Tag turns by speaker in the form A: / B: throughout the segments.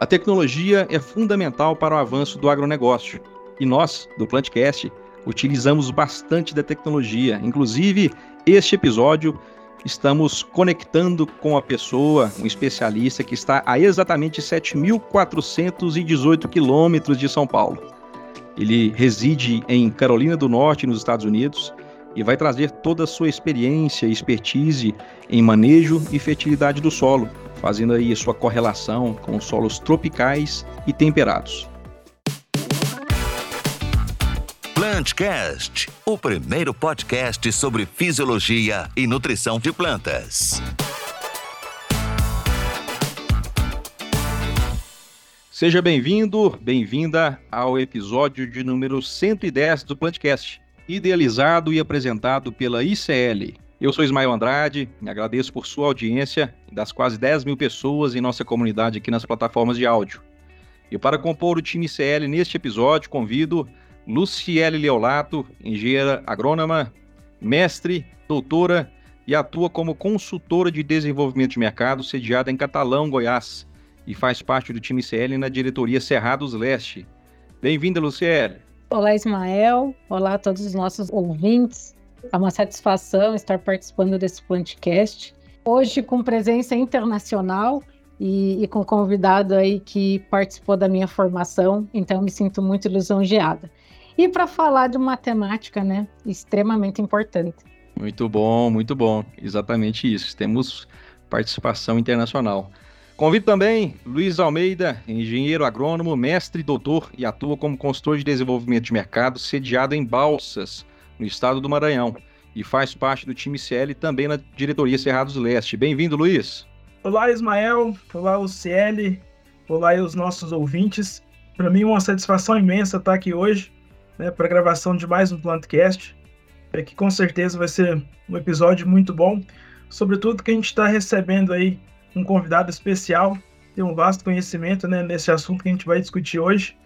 A: A tecnologia é fundamental para o avanço do agronegócio e nós, do Plantcast, utilizamos bastante da tecnologia. Inclusive, este episódio estamos conectando com a pessoa, um especialista que está a exatamente 7.418 quilômetros de São Paulo. Ele reside em Carolina do Norte, nos Estados Unidos, e vai trazer toda a sua experiência e expertise em manejo e fertilidade do solo, fazendo aí a sua correlação com os solos tropicais e temperados.
B: Plantcast, o primeiro podcast sobre fisiologia e nutrição de plantas.
A: Seja bem-vindo, bem-vinda ao episódio de número 110 do Plantcast, idealizado e apresentado pela ICL. Eu sou Ismael Andrade, agradeço por sua audiência das quase 10 mil pessoas em nossa comunidade aqui nas plataformas de áudio. E para compor o time ICL neste episódio, convido Luciele Leolato, engenheira agrônoma, mestre, doutora e atua como consultora de desenvolvimento de mercado sediada em Catalão, Goiás, e faz parte do time CL na diretoria Cerrados Leste. Bem-vinda, Luciele.
C: Olá, Ismael. Olá a todos os nossos ouvintes. É uma satisfação estar participando desse podcast. Hoje com presença internacional e, e com convidado aí que participou da minha formação, então me sinto muito lisonjeada e para falar de matemática, né, extremamente importante.
A: Muito bom, muito bom. Exatamente isso. Temos participação internacional. Convido também Luiz Almeida, engenheiro agrônomo, mestre doutor e atua como consultor de desenvolvimento de mercado, sediado em Balsas, no estado do Maranhão, e faz parte do time CL também na diretoria Cerrados Leste. Bem-vindo, Luiz.
D: Olá, Ismael. Olá, o CL. Olá, os nossos ouvintes. Para mim uma satisfação imensa estar aqui hoje né, para a gravação de mais um Plantcast, é, que com certeza vai ser um episódio muito bom, sobretudo que a gente está recebendo aí um convidado especial, tem um vasto conhecimento né, nesse assunto que a gente vai discutir hoje,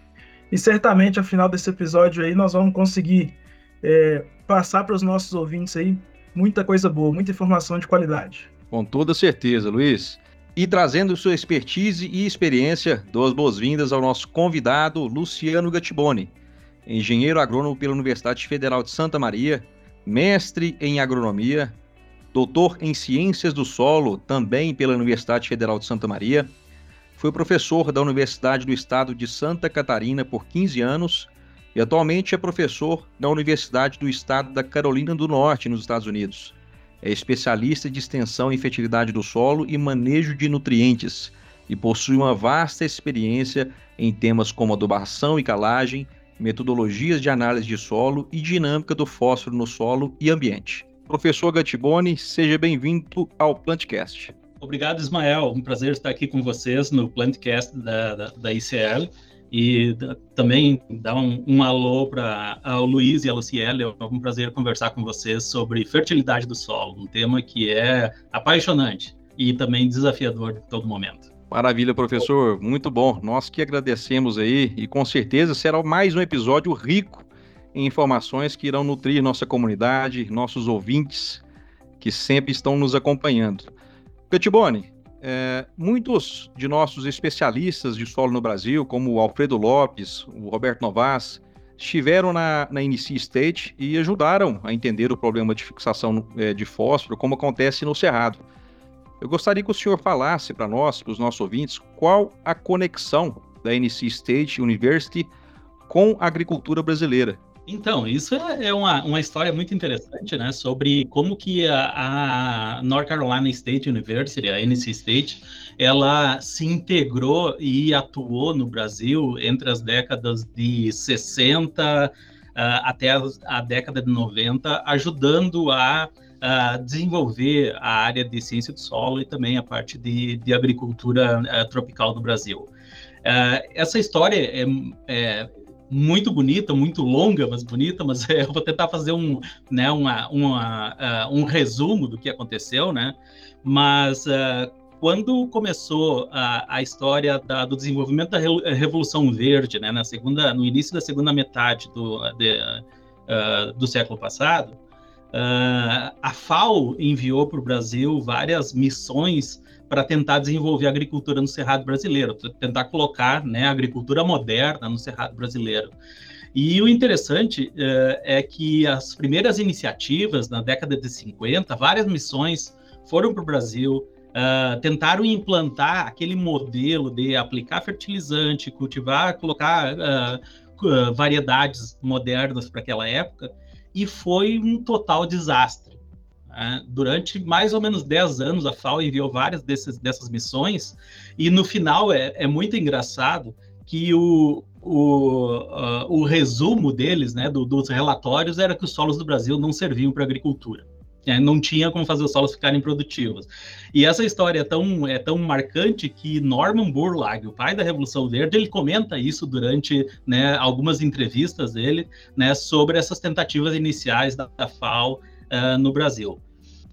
D: e certamente ao final desse episódio aí nós vamos conseguir é, passar para os nossos ouvintes aí muita coisa boa, muita informação de qualidade.
A: Com toda certeza, Luiz. E trazendo sua expertise e experiência, dou as boas-vindas ao nosso convidado, Luciano Gattiboni engenheiro agrônomo pela Universidade Federal de Santa Maria, mestre em agronomia, doutor em ciências do solo, também pela Universidade Federal de Santa Maria. Foi professor da Universidade do Estado de Santa Catarina por 15 anos e atualmente é professor na Universidade do Estado da Carolina do Norte, nos Estados Unidos. É especialista de extensão e fertilidade do solo e manejo de nutrientes e possui uma vasta experiência em temas como adubação e calagem, metodologias de análise de solo e dinâmica do fósforo no solo e ambiente. Professor Gattiboni, seja bem-vindo ao Plantcast.
E: Obrigado, Ismael. Um prazer estar aqui com vocês no Plantcast da, da, da ICL e também dar um, um alô para o Luiz e a Luciele. É um prazer conversar com vocês sobre fertilidade do solo, um tema que é apaixonante e também desafiador de todo momento.
A: Maravilha, professor. Muito bom. Nós que agradecemos aí e com certeza será mais um episódio rico em informações que irão nutrir nossa comunidade, nossos ouvintes que sempre estão nos acompanhando. Petibone, é, muitos de nossos especialistas de solo no Brasil, como o Alfredo Lopes, o Roberto Novas, estiveram na, na State e ajudaram a entender o problema de fixação é, de fósforo, como acontece no Cerrado. Eu gostaria que o senhor falasse para nós, para os nossos ouvintes, qual a conexão da NC State University com a agricultura brasileira.
E: Então, isso é, é uma, uma história muito interessante, né? Sobre como que a, a, North Carolina State University, a NC State, ela se integrou e atuou no Brasil entre as décadas de 60 uh, até a, a década de 90, ajudando a uh, desenvolver a área de ciência do solo e também a parte de, de agricultura uh, tropical do Brasil. Uh, essa história é, é, muito bonita, muito longa, mas bonita, mas eu vou tentar fazer um, né, uma, uma, um resumo do que aconteceu, né? Mas quando começou a, a história da, do desenvolvimento da Revolução Verde, né, na segunda, no início da segunda metade do, de, uh, do século passado, Uh, a FAO enviou para o Brasil várias missões para tentar desenvolver a agricultura no Cerrado brasileiro, tentar colocar né, a agricultura moderna no Cerrado brasileiro. E o interessante uh, é que as primeiras iniciativas, na década de 50, várias missões foram para o Brasil, uh, tentaram implantar aquele modelo de aplicar fertilizante, cultivar, colocar uh, variedades modernas para aquela época, e foi um total desastre. Né? Durante mais ou menos 10 anos, a FAO enviou várias desses, dessas missões, e no final é, é muito engraçado que o, o, uh, o resumo deles, né, do, dos relatórios, era que os solos do Brasil não serviam para agricultura. É, não tinha como fazer os solos ficarem produtivos. E essa história é tão, é tão marcante que Norman Borlaug, o pai da Revolução Verde, ele comenta isso durante né, algumas entrevistas dele né, sobre essas tentativas iniciais da, da FAO uh, no Brasil.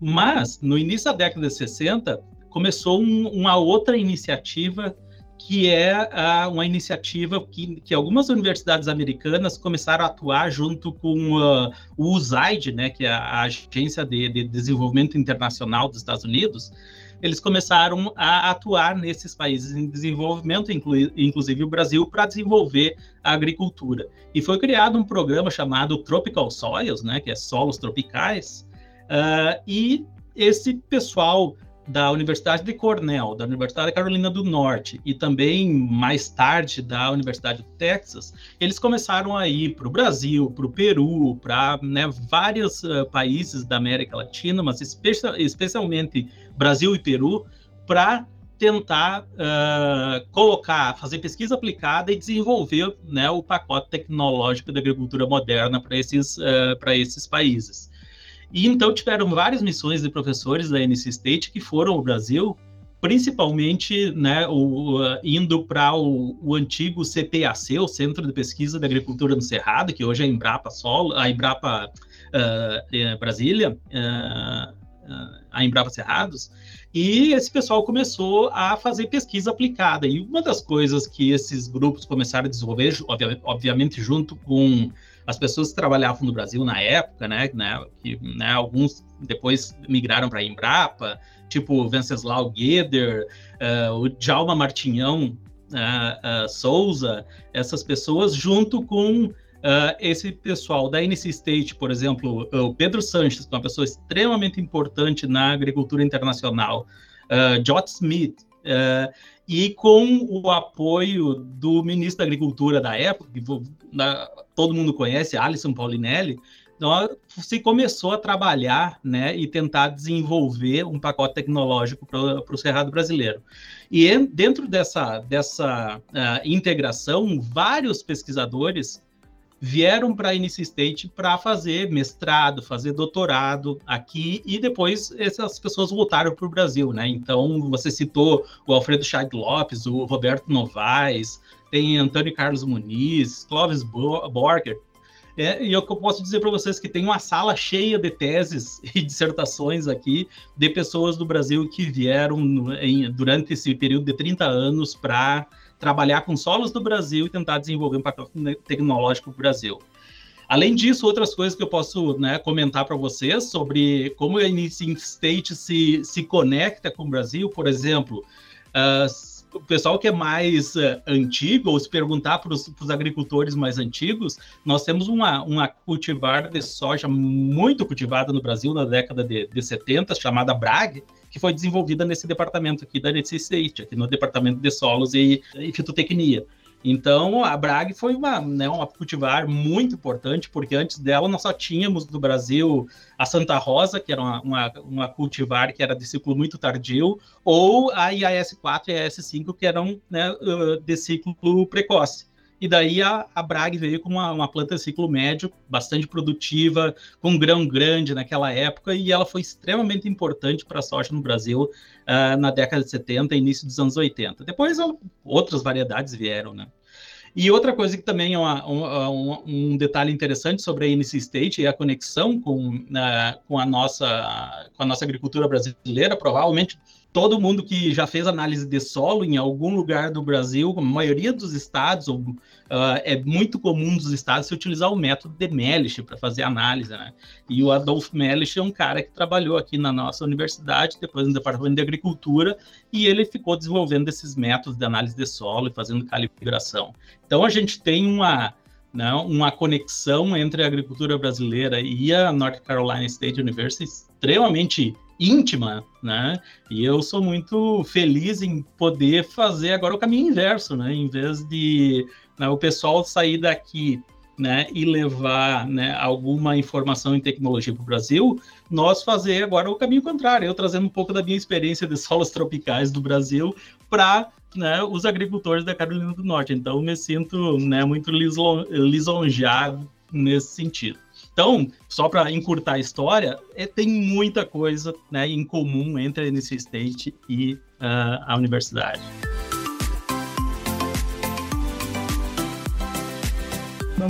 E: Mas, no início da década de 60, começou um, uma outra iniciativa que é uma iniciativa que, que algumas universidades americanas começaram a atuar junto com uh, o USAID, né, que é a Agência de, de, Desenvolvimento Internacional dos Estados Unidos, eles começaram a atuar nesses países em desenvolvimento, inclu, inclusive o Brasil, para desenvolver a agricultura. E foi criado um programa chamado Tropical Soils, né, que é solos tropicais, uh, e esse pessoal da Universidade de Cornell, da Universidade da Carolina do Norte e também mais tarde da Universidade do Texas, eles começaram a ir para o Brasil, para o Peru, para né, vários uh, países da América Latina, mas especialmente Brasil e Peru, para tentar uh, colocar, fazer pesquisa aplicada e desenvolver né, o pacote tecnológico da agricultura moderna para esses, uh, esses países. E então tiveram várias missões de professores da NC State que foram ao Brasil, principalmente né, o, indo para o, o, antigo CPAC, o Centro de Pesquisa da Agricultura no Cerrado, que hoje é a Embrapa Sol, a Embrapa uh, Brasília, uh, a Embrapa Cerrados, e esse pessoal começou a fazer pesquisa aplicada. E uma das coisas que esses grupos começaram a desenvolver, obviamente junto com as pessoas que trabalhavam no Brasil na época, né, né que né, alguns depois migraram para a Embrapa, tipo Venceslau Gueder, uh, o Djalma Martinhão uh, uh, Souza, essas pessoas, junto com esse pessoal da NC State, por exemplo, o Pedro Sanches, é uma pessoa extremamente importante na agricultura internacional, uh, Jot Smith, e com o apoio do ministro da Agricultura da época, que todo mundo conhece, Alisson Paulinelli, então, se começou a trabalhar né, e tentar desenvolver um pacote tecnológico para o Cerrado brasileiro. E dentro dessa, dessa uh, integração, vários pesquisadores vieram para a NC State para fazer mestrado, fazer doutorado aqui e depois essas pessoas voltaram para o Brasil, né? Então você citou o Alfredo Chad Lopes, o Roberto Novaes, tem Antônio Carlos Muniz, Clóvis Borger. É, e eu posso dizer para vocês que tem uma sala cheia de teses e dissertações aqui de pessoas do Brasil que vieram em, durante esse período de 30 anos para trabalhar com solos do Brasil e tentar desenvolver um pacote tecnológico para o Brasil. Além disso, outras coisas que eu posso né, comentar para vocês sobre como a Initiative State se, se conecta com o Brasil, por exemplo, uh, o pessoal que é mais uh, antigo, ou se perguntar para os agricultores mais antigos, nós temos uma, uma cultivar de soja muito cultivada no Brasil na década de, de 70, chamada Brag, que foi desenvolvida nesse departamento aqui da NCCIT, aqui no Departamento de Solos e, e Fitotecnia. Então, a Brag foi uma, né, uma cultivar muito importante, porque antes dela nós só tínhamos no Brasil a Santa Rosa, que era uma, uma, uma cultivar que era de ciclo muito tardio, ou a IAS4 e a IAS5, que eram né, de ciclo precoce. E daí a, a Brag veio com uma, uma planta de ciclo médio, bastante produtiva, com grão grande naquela época, e ela foi extremamente importante para a soja no Brasil uh, na década de 70 e início dos anos 80. Depois outras variedades vieram, né? E outra coisa que também é uma, um, um, detalhe interessante sobre a NC State é a conexão com, uh, com, a nossa, com a nossa agricultura brasileira. Provavelmente todo mundo que já fez análise de solo em algum lugar do Brasil, a maioria dos estados, ou, uh, é muito comum dos estados se utilizar o método de Mellish para fazer análise, né? E o Adolf Mellish é um cara que trabalhou aqui na nossa universidade, depois no departamento de agricultura, e ele ficou desenvolvendo esses métodos de análise de solo e fazendo calibração. Então a gente tem uma né, uma conexão entre a agricultura brasileira e a North Carolina State University extremamente íntima, né? E eu sou muito feliz em poder fazer agora o caminho inverso, né? Em vez de né, o pessoal sair daqui né, e levar né, alguma informação em tecnologia para o Brasil, nós fazer agora o caminho contrário, eu trazendo um pouco da minha experiência de solos tropicais do Brasil para né, os agricultores da Carolina do Norte. Então, me sinto né, muito lisonjeado nesse sentido. Então, só para encurtar a história, é, tem muita coisa né, em comum entre a NC State e uh, a universidade.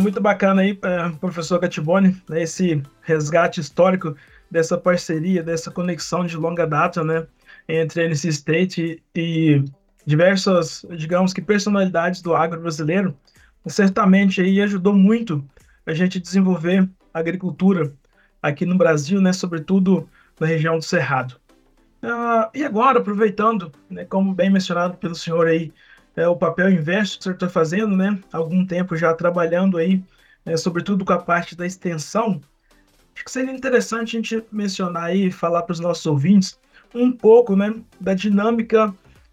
D: Muito bacana aí, é, professor Catiboni, né, esse resgate histórico dessa parceria, dessa conexão de longa data, né, entre a NC State e diversas, digamos que personalidades do agro brasileiro, certamente aí ajudou muito a gente desenvolver agricultura aqui no Brasil, né, sobretudo na região do Cerrado. Uh, e agora, aproveitando, né, como bem mencionado pelo senhor aí, é, o papel inverso que o senhor está fazendo, né, algum tempo já trabalhando aí, né, sobretudo com a parte da extensão, acho que seria interessante a gente mencionar aí, falar para os nossos ouvintes um pouco, né, da dinâmica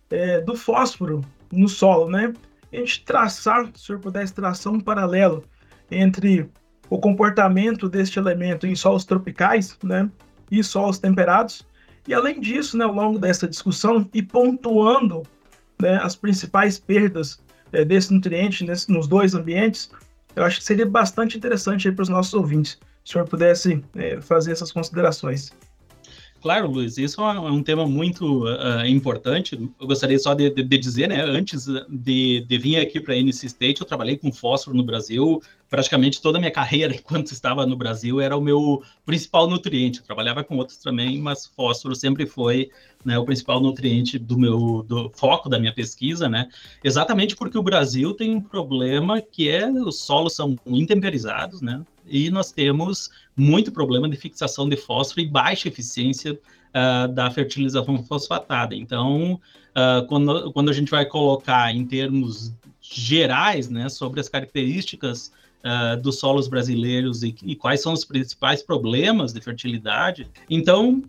D: é, do fósforo no solo, né? A gente traçar, se o senhor pudesse traçar um paralelo entre o comportamento deste elemento em solos tropicais, né, e solos temperados, e além disso, né, ao longo dessa discussão e pontuando né, as principais perdas é, desse nutriente nesse, nos dois ambientes, eu acho que seria bastante interessante para os nossos ouvintes, se o senhor pudesse é, fazer essas considerações.
E: Claro, Luiz, isso é um tema muito uh, importante. Eu gostaria só de, de, de dizer, né, antes de, de vir aqui para a NC State, eu trabalhei com fósforo no Brasil. Praticamente toda a minha carreira, enquanto estava no Brasil, era o meu principal nutriente. Eu trabalhava com outros também, mas fósforo sempre foi né, o principal nutriente do meu do foco da minha pesquisa, né? Exatamente porque o Brasil tem um problema que é os solos são intemperizados, né? E nós temos muito problema de fixação de fósforo e baixa eficiência uh, da fertilização fosfatada. Então, uh, quando, quando a gente vai colocar em termos gerais né, sobre as características uh, dos solos brasileiros e, e, quais são os principais problemas de fertilidade, então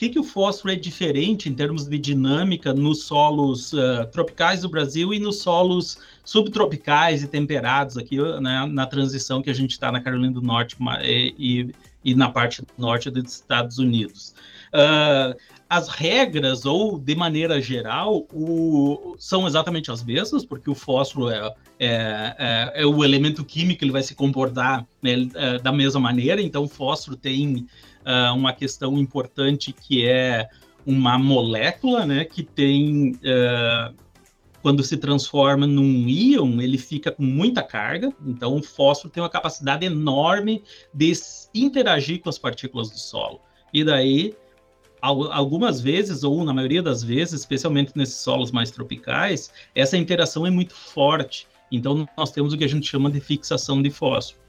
E: que, que o fósforo é diferente em termos de dinâmica nos solos uh, tropicais do Brasil e nos solos subtropicais e temperados aqui né, na transição que a gente está na Carolina do Norte e, e, na parte norte dos Estados Unidos. Uh, as regras, ou de maneira geral, o, são exatamente as mesmas, porque o fósforo é, é, é, é o elemento químico, ele vai se comportar né, é, da mesma maneira, então o fósforo tem uh, uma questão importante que é uma molécula, né, que tem uh, quando se transforma num íon, ele fica com muita carga, então o fósforo tem uma capacidade enorme de interagir com as partículas do solo. E daí, algumas vezes, ou na maioria das vezes, especialmente nesses solos mais tropicais, essa interação é muito forte. Então, nós temos o que a gente chama de fixação de fósforo.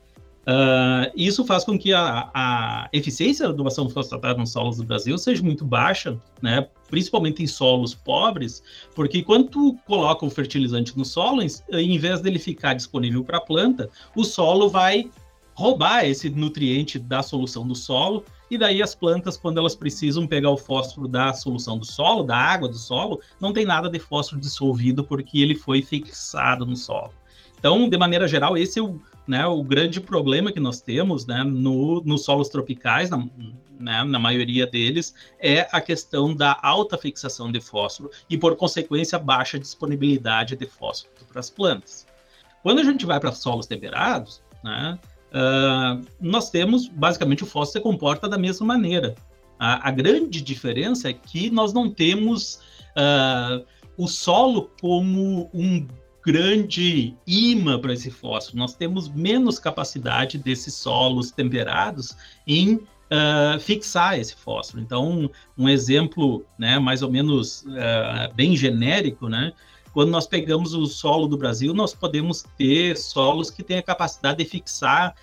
E: Uh, isso faz com que a, a eficiência da adubação fosfatada nos solos do Brasil seja muito baixa, né? principalmente em solos pobres, porque quando tu coloca o fertilizante no solo, em vez dele ficar disponível para a planta, o solo vai roubar esse nutriente da solução do solo, e daí as plantas, quando elas precisam pegar o fósforo da solução do solo, da água do solo, não tem nada de fósforo dissolvido porque ele foi fixado no solo. Então, de maneira geral, esse é o, né, o grande problema que nós temos né, no, nos solos tropicais, na, né, na maioria deles, é a questão da alta fixação de fósforo e, por consequência, baixa disponibilidade de fósforo para as plantas. Quando a gente vai para solos temperados, né, uh, nós temos, basicamente, o fósforo se comporta da mesma maneira. A, a grande diferença é que nós não temos uh, o solo como um grande imã para esse fósforo. Nós temos menos capacidade desses solos temperados em uh, fixar esse fósforo. Então, um exemplo, né, mais ou menos uh, bem genérico, né, quando nós pegamos o solo do Brasil, nós podemos ter solos que têm a capacidade de fixar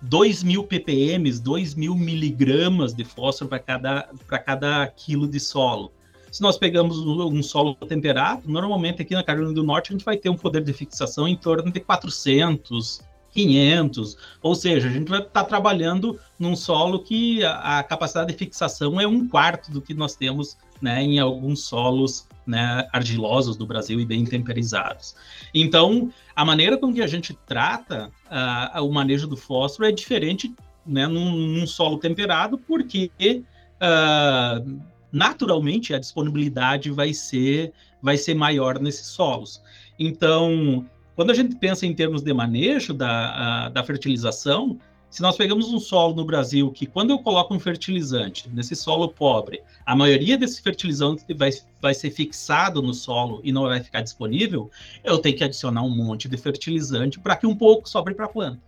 E: 2 mil ppm, 2 mil miligramas de fósforo para cada, cada quilo de solo. Se nós pegamos um solo temperado, normalmente aqui na Carolina do Norte a gente vai ter um poder de fixação em torno de 400, 500, ou seja, a gente vai estar tá trabalhando num solo que a, a, capacidade de fixação é um quarto do que nós temos né, em alguns solos né, argilosos do Brasil e bem temperizados. Então, a maneira com que a gente trata uh, o manejo do fósforo é diferente né, num, num solo temperado, porque uh, naturalmente a disponibilidade vai ser, vai ser maior nesses solos. Então, quando a gente pensa em termos de manejo da, a, da fertilização, se nós pegamos um solo no Brasil que, quando eu coloco um fertilizante nesse solo pobre, a maioria desse fertilizante vai, vai ser fixado no solo e não vai ficar disponível, eu tenho que adicionar um monte de fertilizante para que um pouco sobre para a planta.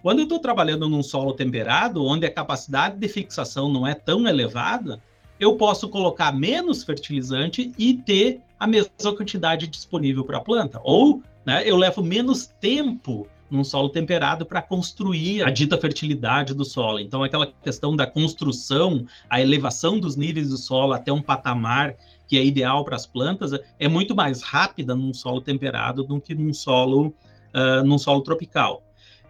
E: Quando eu estou trabalhando num solo temperado, onde a capacidade de fixação não é tão elevada, eu posso colocar menos fertilizante e ter a mesma quantidade disponível para a planta. Ou né, eu levo menos tempo num solo temperado para construir a dita fertilidade do solo. Então, aquela questão da construção, a elevação dos níveis do solo até um patamar que é ideal para as plantas, é muito mais rápida num solo temperado do que num solo, uh, num solo tropical.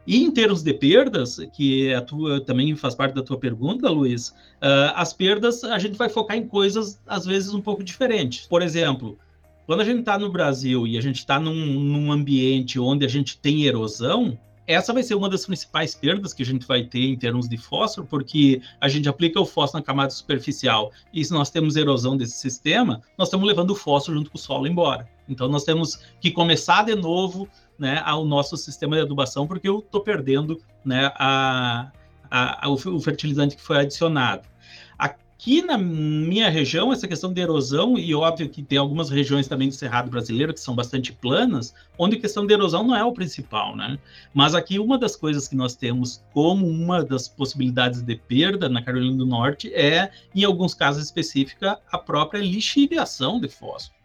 E: E em termos de perdas, que a tua, também faz parte da tua pergunta, Luiz, uh, as perdas a gente vai focar em coisas às vezes um pouco diferentes. Por exemplo, quando a gente está no Brasil e a gente está num, num ambiente onde a gente tem erosão, essa vai ser uma das principais perdas que a gente vai ter em termos de fósforo, porque a gente aplica o fósforo na camada superficial e se nós temos erosão desse sistema, nós estamos levando o fósforo junto com o solo embora. Então nós temos que começar de novo né, ao nosso sistema de adubação, porque eu estou perdendo né, a, a, a, o fertilizante que foi adicionado. Aqui na minha região, essa questão de erosão, e óbvio que tem algumas regiões também do Cerrado brasileiro que são bastante planas, onde a questão de erosão não é o principal, né? Mas aqui uma das coisas que nós temos como uma das possibilidades de perda na Carolina do Norte é, em alguns casos específicos, a própria lixiviação de fósforo,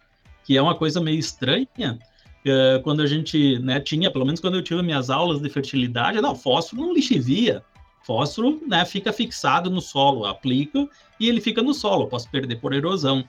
E: que é uma coisa meio estranha, uh, quando a gente né, tinha, pelo menos quando eu tive minhas aulas de fertilidade, não, fósforo não lixivia, Fósforo né, fica fixado no solo, aplico e ele fica no solo, posso perder por erosão.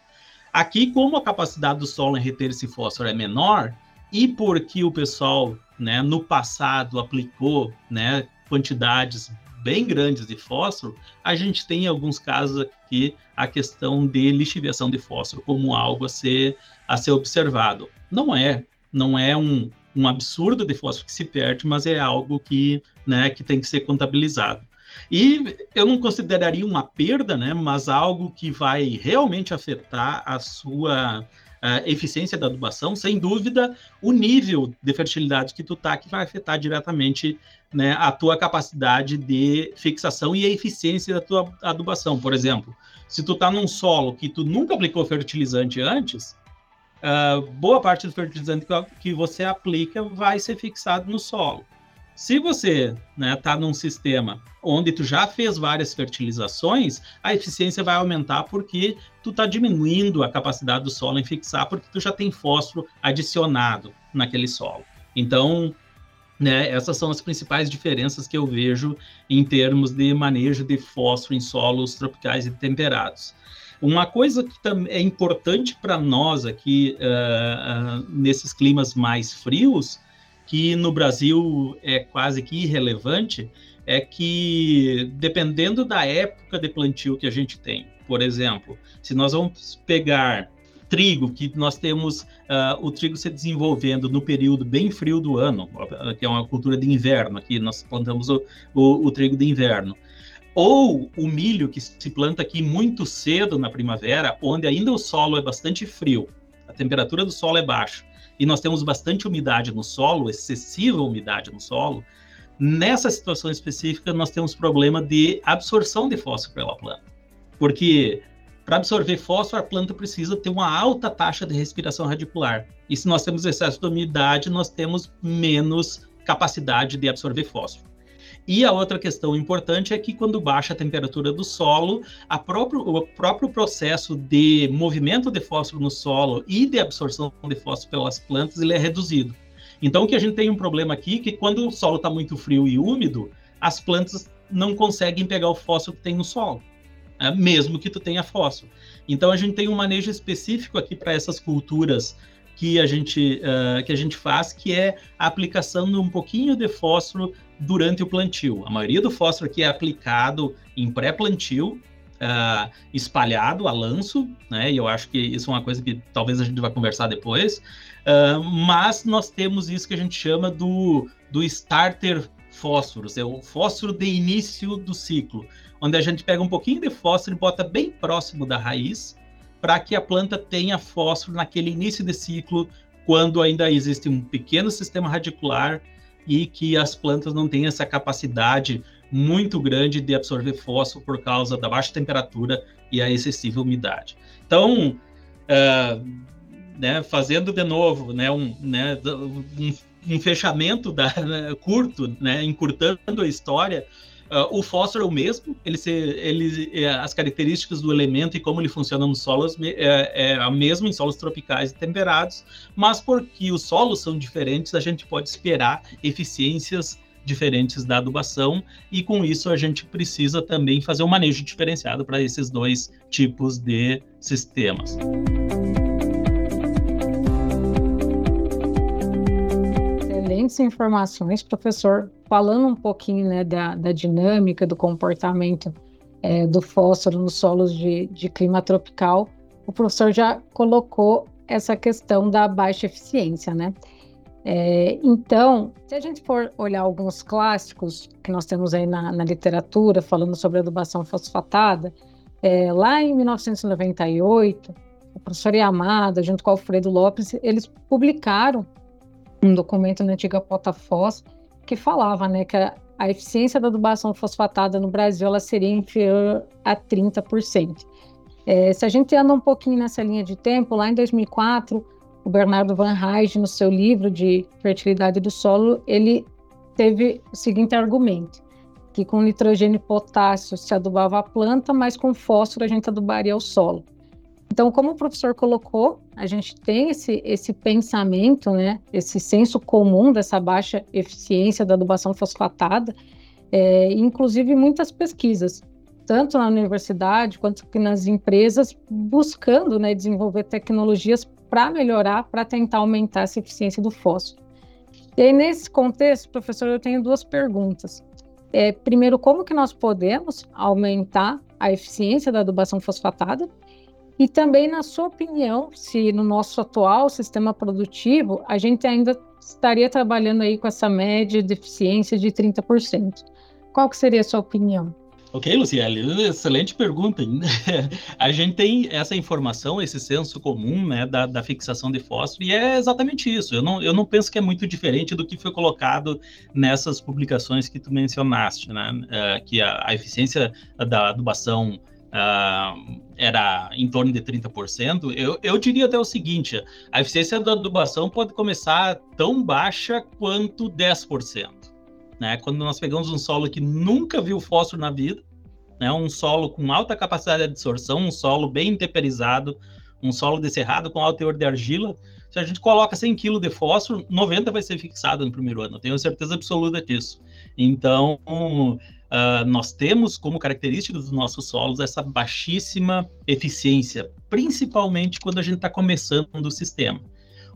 E: Aqui, como a capacidade do solo em reter esse fósforo é menor, e porque o pessoal né, no passado aplicou né, quantidades bem grandes de fósforo, a gente tem em alguns casos aqui a questão de lixiviação de fósforo como algo a ser, a ser observado. Não é, não é um, um absurdo de fósforo que se perde, mas é algo que, né, que tem que ser contabilizado. E eu não consideraria uma perda, né, mas algo que vai realmente afetar a sua eficiência da adubação, sem dúvida, o nível de fertilidade que tu tá, que vai afetar diretamente né, a tua capacidade de fixação e a eficiência da tua adubação. Por exemplo, se tu tá num solo que tu nunca aplicou fertilizante antes, uh, boa parte do fertilizante que você aplica vai ser fixado no solo. Se você está né, tá num sistema onde tu já fez várias fertilizações, a eficiência vai aumentar porque tu está diminuindo a capacidade do solo em fixar, porque tu já tem fósforo adicionado naquele solo. Então, né, essas são as principais diferenças que eu vejo em termos de manejo de fósforo em solos tropicais e temperados. Uma coisa que é importante para nós aqui, uh, uh, nesses climas mais frios, que no Brasil é quase que irrelevante, é que dependendo da época de plantio que a gente tem, por exemplo, se nós vamos pegar trigo, que nós temos uh, o trigo se desenvolvendo no período bem frio do ano, que é uma cultura de inverno, aqui nós plantamos o, o, o trigo de inverno ou o milho que se planta aqui muito cedo na primavera, onde ainda o solo é bastante frio, a temperatura do solo é baixa, e nós temos bastante umidade no solo, excessiva umidade no solo, nessa situação específica nós temos problema de absorção de fósforo pela planta. Porque para absorver fósforo, a planta precisa ter uma alta taxa de respiração radicular. E se nós temos excesso de umidade, nós temos menos capacidade de absorver fósforo. E a outra questão importante é que quando baixa a temperatura do solo, próprio, o próprio processo de movimento de fósforo no solo e de absorção de fósforo pelas plantas ele é reduzido. Então, o que a gente tem um problema aqui é que quando o solo está muito frio e úmido, as plantas não conseguem pegar o fósforo que tem no solo, né? mesmo que tu tenha fósforo. Então, a gente tem um manejo específico aqui para essas culturas que a gente uh, que a gente faz, que é a aplicação de um pouquinho de fósforo durante o plantio. A maioria do fósforo aqui é aplicado em pré-plantio, uh, espalhado a lanço, né? E eu acho que isso é uma coisa que talvez a gente vai conversar depois. Uh, mas nós temos isso que a gente chama do, do starter fósforos, é o fósforo de início do ciclo, onde a gente pega um pouquinho de fósforo e bota bem próximo da raiz, para que a planta tenha fósforo naquele início de ciclo, quando ainda existe um pequeno sistema radicular e que as plantas não têm essa capacidade muito grande de absorver fósforo por causa da baixa temperatura e a excessiva umidade. Então, uh, né, fazendo de novo né, um, né, um, um fechamento da, né, curto, né, encurtando a história, Uh, o fósforo é o mesmo, ele, se, ele é, as características do elemento e como ele funciona nos solos é, é a mesma em solos tropicais e temperados, mas porque os solos são diferentes, a gente pode esperar eficiências diferentes da adubação e com isso a gente precisa também fazer um manejo diferenciado para esses dois tipos de sistemas.
C: Excelentes informações, professor falando um pouquinho né, da, da dinâmica, do comportamento é, do fósforo nos solos de, de clima tropical, o professor já colocou essa questão da baixa eficiência, né? É, então, se a gente for olhar alguns clássicos que nós temos aí na, na literatura, falando sobre adubação fosfatada, é, lá em 1998, o professor Yamada, junto com Alfredo Lopes, eles publicaram um documento na antiga Potafós, que falava né, que a, a eficiência da adubação fosfatada no Brasil ela seria inferior a 30%. É, se a gente anda um pouquinho nessa linha de tempo, lá em 2004, o Bernardo Van Heijden, no seu livro de fertilidade do solo, ele teve o seguinte argumento, que com nitrogênio e potássio se adubava a planta, mas com fósforo a gente adubaria o solo. Então, como o professor colocou, a gente tem esse, esse pensamento, né, esse senso comum dessa baixa eficiência da adubação fosfatada, é, inclusive muitas pesquisas, tanto na universidade quanto nas empresas, buscando né, desenvolver tecnologias para melhorar, para tentar aumentar essa eficiência do fósforo. E aí, nesse contexto, professor, eu tenho duas perguntas. É, primeiro, como que nós podemos aumentar a eficiência da adubação fosfatada? E também, na sua opinião, se no nosso atual sistema produtivo a gente ainda estaria trabalhando aí com essa média de eficiência de 30%. Qual que seria a sua opinião?
E: Ok, Luciele, excelente pergunta. a gente tem essa informação, esse senso comum né, da, da, fixação de fósforo, e é exatamente isso. Eu não, eu não penso que é muito diferente do que foi colocado nessas publicações que tu mencionaste, né? Uh, que a, a, eficiência da adubação uh, era em torno de 30%, eu, eu diria até o seguinte: a eficiência da adubação pode começar tão baixa quanto 10%. Né? Quando nós pegamos um solo que nunca viu fósforo na vida, né? um solo com alta capacidade de absorção, um solo bem temperizado, um solo descerrado com alto teor de argila, se a gente coloca 100 kg de fósforo, 90 vai ser fixado no primeiro ano, tenho certeza absoluta disso. Então, uh, nós temos como característica dos nossos solos essa baixíssima eficiência, principalmente quando a gente está começando o sistema.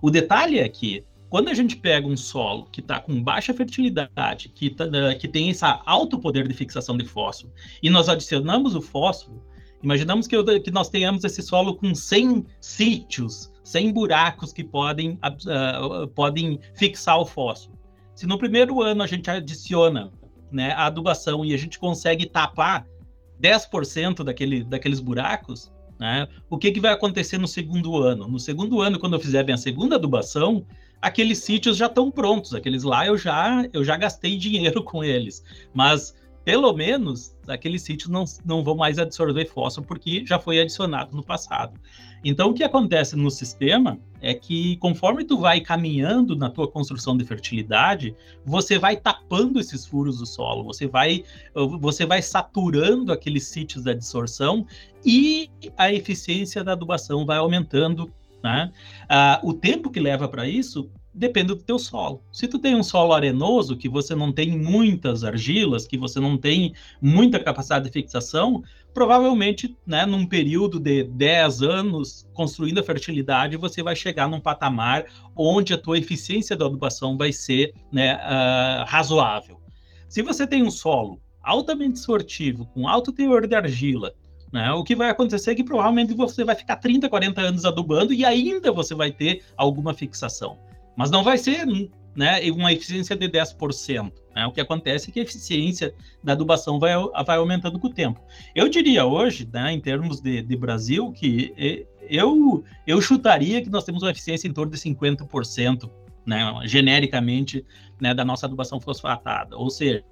E: O detalhe é que quando a gente pega um solo que está com baixa fertilidade, que, tá, uh, que tem esse alto poder de fixação de fósforo, e nós adicionamos o fósforo, imaginamos que, que nós tenhamos esse solo com 100 sítios, 100 buracos que podem, uh, podem fixar o fósforo. Se no primeiro ano a gente adiciona né, a adubação e a gente consegue tapar 10% daquele, daqueles buracos, né, o que, que vai acontecer no segundo ano? No segundo ano, quando eu fizer minha segunda adubação, aqueles sítios já estão prontos, aqueles lá eu já, eu já gastei dinheiro com eles, mas pelo menos aqueles sítios não, não vão mais absorver fósforo porque já foi adicionado no passado. Então, o que acontece no sistema é que conforme tu vai caminhando na tua construção de fertilidade, você vai tapando esses furos do solo, você vai, você vai saturando aqueles sítios da absorção e a eficiência da adubação vai aumentando. Né? Ah, o tempo que leva para isso depende do teu solo. Se tu tem um solo arenoso, que você não tem muitas argilas, que você não tem muita capacidade de fixação, provavelmente, né, num período de 10 anos, construindo a fertilidade, você vai chegar num patamar onde a tua eficiência da adubação vai ser né, uh, razoável. Se você tem um solo altamente sortivo, com alto teor de argila, né, o que vai acontecer é que provavelmente você vai ficar 30, 40 anos adubando e ainda você vai ter alguma fixação. Mas não vai ser né, uma eficiência de 10%. Né? O que acontece é que a eficiência da adubação vai, vai aumentando com o tempo. Eu diria hoje, né, em termos de, de Brasil, que eu, eu chutaria que nós temos uma eficiência em torno de 50% né, genericamente, né, da nossa adubação fosfatada. Ou seja,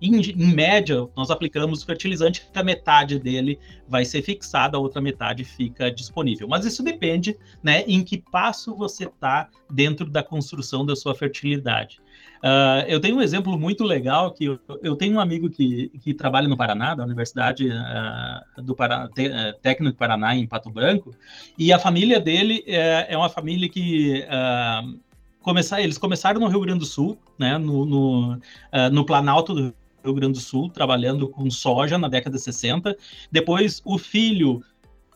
E: em, em, média, nós aplicamos fertilizante a metade dele vai ser fixada, a outra metade fica disponível. Mas isso depende né, em que passo você está dentro da construção da sua fertilidade. Uh, eu tenho um exemplo muito legal que eu, eu, tenho um amigo que, que trabalha no Paraná, da Universidade uh, do Paraná, Te, uh, Técnico Paraná, em Pato Branco, e a família dele é, é uma família que começar, eles começaram no Rio Grande do Sul, né, no, no, uh, no Planalto do Rio Grande do Sul, trabalhando com soja na década de 60. Depois, o filho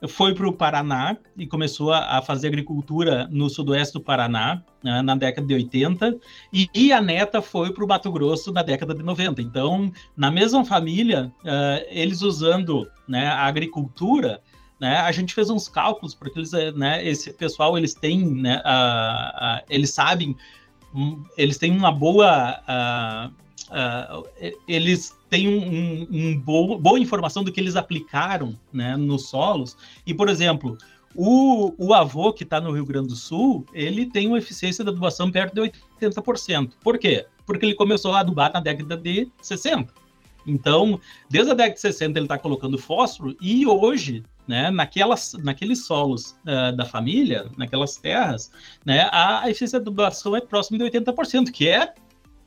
E: foi para o Paraná e começou a, fazer agricultura no sudoeste do Paraná né, na década de 80 e, e a neta foi para o Mato Grosso na década de 90. Então, na mesma família, uh, eles usando né, a agricultura, né, a gente fez uns cálculos porque eles, eh, né, esse pessoal eles têm, né, uh, uh, eles sabem, um, eles têm uma boa, uh, eles têm um, um bo boa informação do que eles aplicaram, né, nos solos. E por exemplo, o, o avô que está no Rio Grande do Sul, ele tem uma eficiência da adubação perto de 80%. Por quê? Porque ele começou a adubar na década de 60. Então, desde a década de 60 ele está colocando fósforo e hoje né, naquelas, naqueles solos uh, da família, naquelas terras, né, a eficiência de adubação é próxima de 80%, que é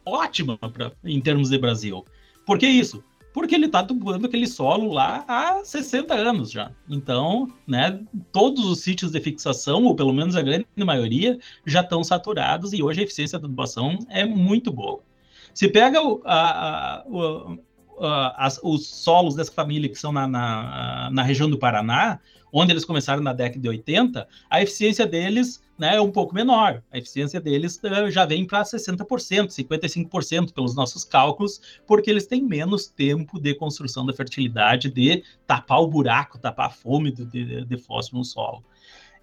E: ótima pra, em termos de Brasil. Por que isso? Porque ele está adubando aquele solo lá há 60 anos já. Então, né, todos os sítios de fixação, ou pelo menos a grande maioria, já estão saturados e hoje a eficiência da adubação é muito boa. Se pega o, a, a, o, as, os solos dessa família que são na, na, na, região do Paraná, onde eles começaram na década de 80, a eficiência deles né, é um pouco menor. A eficiência deles uh, já vem para 60%, 55% pelos nossos cálculos, porque eles têm menos tempo de construção da fertilidade, de tapar o buraco, tapar a fome de, de, de fósforo no solo.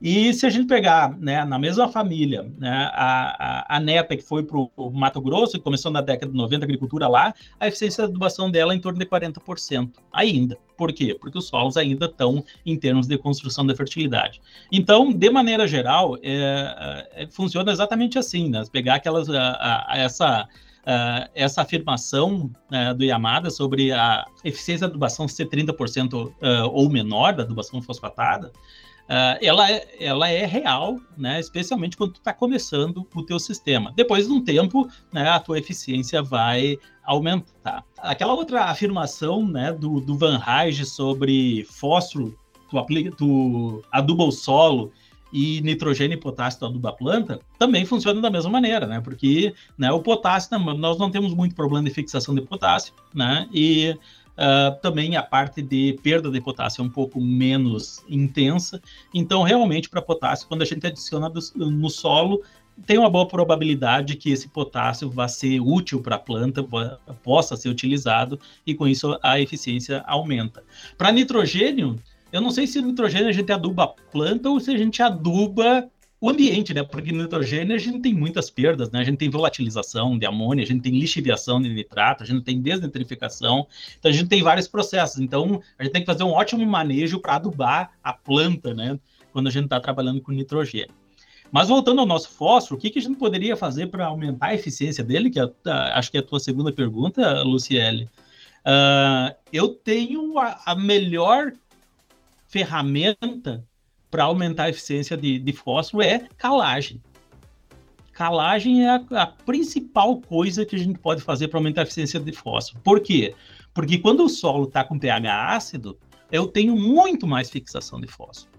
E: E se a gente pegar, né, na mesma família, né, a, a, a neta que foi para o Mato Grosso, que começou na década de 90, a agricultura lá, a eficiência de adubação dela é em torno de 40% ainda. Por quê? Porque os solos ainda estão em termos de construção da fertilidade. Então, de maneira geral, é, é, funciona exatamente assim, né? Pegar aquelas, a, essa, essa afirmação uh, do Yamada sobre a eficiência da adubação ser 30% uh, ou menor da adubação fosfatada, Uh, ela, é, ela é real, né? especialmente quando tu está começando o teu sistema. Depois de um tempo, né, a tua eficiência vai aumentar. Aquela outra afirmação né, do, do Van Rage sobre fósforo, tu, aplica, tu aduba o solo e nitrogênio e potássio aduba a planta, também funciona da mesma maneira, né? Porque né, o potássio, nós não temos muito problema de fixação de potássio, né? E Uh, também a parte de perda de potássio é um pouco menos intensa. Então, realmente, para potássio, quando a gente adiciona do, no solo, tem uma boa probabilidade que esse potássio vá ser útil para a planta, possa ser utilizado, e com isso a eficiência aumenta. Para nitrogênio, eu não sei se nitrogênio a gente aduba a planta ou se a gente aduba o ambiente, né? Porque no nitrogênio a gente tem muitas perdas, né? A gente tem volatilização de amônia, a gente tem lixiviação de nitrato, a gente tem desnitrificação, então a gente tem vários processos. Então a gente tem que fazer um ótimo manejo para adubar a planta, né? Quando a gente está trabalhando com nitrogênio. Mas voltando ao nosso fósforo, o que, que a gente poderia fazer para aumentar a eficiência dele? Que é, acho que é a tua segunda pergunta, Luciele. Uh, eu tenho a, a melhor ferramenta para aumentar a eficiência de, de, fósforo é calagem. Calagem é a, a principal coisa que a gente pode fazer para aumentar a eficiência de fósforo. Por quê? Porque quando o solo está com pH ácido, eu tenho muito mais fixação de fósforo.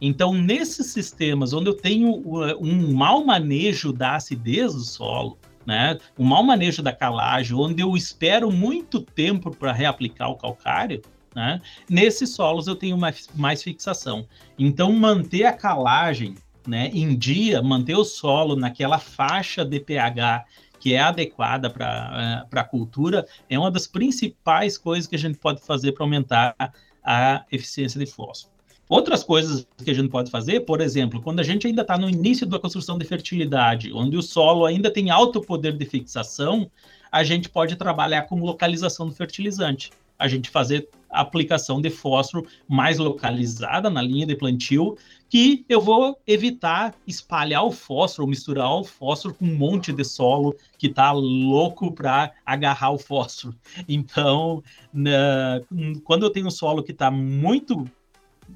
E: Então, nesses sistemas onde eu tenho uh, um mau manejo da acidez do solo, né, um mau manejo da calagem, onde eu espero muito tempo para reaplicar o calcário, né, nesses solos eu tenho mais, mais fixação. Então, manter a calagem né, em dia, manter o solo naquela faixa de pH que é adequada para uh, a cultura, é uma das principais coisas que a gente pode fazer para aumentar a eficiência de fósforo. Outras coisas que a gente pode fazer, por exemplo, quando a gente ainda está no início da construção de fertilidade, onde o solo ainda tem alto poder de fixação, a gente pode trabalhar com localização do fertilizante. A gente fazer aplicação de fósforo mais localizada na linha de plantio, que eu vou evitar espalhar o fósforo, misturar o fósforo com um monte de solo que está louco para agarrar o fósforo. Então, na, quando eu tenho um solo que está muito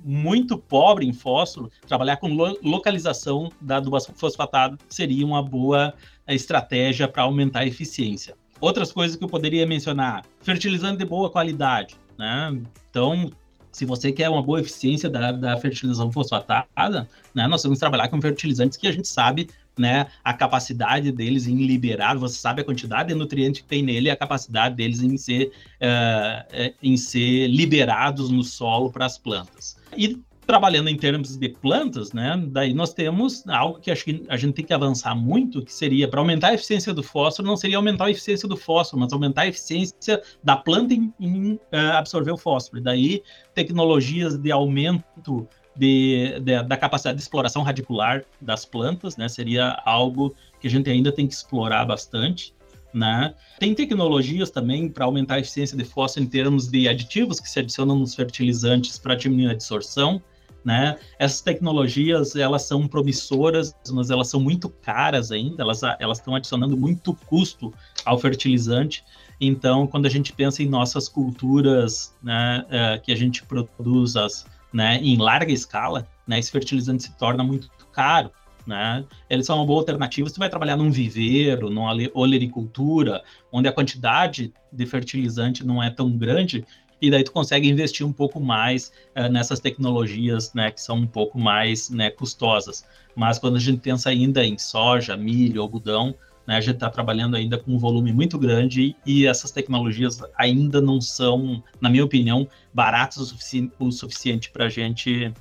E: muito pobre em fósforo, trabalhar com lo localização da adubação fosfatada seria uma boa estratégia para aumentar a eficiência. Outras coisas que eu poderia mencionar: fertilizante de boa qualidade. Né? Então, se você quer uma boa eficiência da, da fertilização fosfatada, né, nós vamos trabalhar com fertilizantes que a gente sabe né, a capacidade deles em liberar, você sabe a quantidade de nutrientes que tem nele e a capacidade deles em ser, uh, em ser liberados no solo para as plantas. E trabalhando em termos de plantas, né, daí nós temos algo que acho que a gente tem que avançar muito, que seria para aumentar a eficiência do fósforo, não seria aumentar a eficiência do fósforo, mas aumentar a eficiência da planta em, em uh, absorver o fósforo. E daí tecnologias de aumento de, de, da capacidade de exploração radicular das plantas, né, seria algo que a gente ainda tem que explorar bastante. Né? Tem tecnologias também para aumentar a eficiência de fósforo em termos de aditivos que se adicionam nos fertilizantes para diminuir a absorção. Né? Essas tecnologias elas são promissoras, mas elas são muito caras ainda. Elas elas estão adicionando muito custo ao fertilizante. Então, quando a gente pensa em nossas culturas, né, é, que a gente produz as, né, em larga escala, né, esse fertilizante se torna muito caro né? Eles são uma boa alternativa se você vai trabalhar num viveiro, numa olericultura, onde a quantidade de fertilizante não é tão grande, e daí tu consegue investir um pouco mais uh, nessas tecnologias, né, que são um pouco mais né, custosas. Mas quando a gente pensa ainda em soja, milho, algodão, né, a gente está trabalhando ainda com um volume muito grande e essas tecnologias ainda não são, na minha opinião, baratas o, sufici o suficiente para gente uh,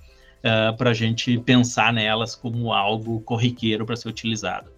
E: eh, para a gente pensar nelas como algo corriqueiro para ser utilizado.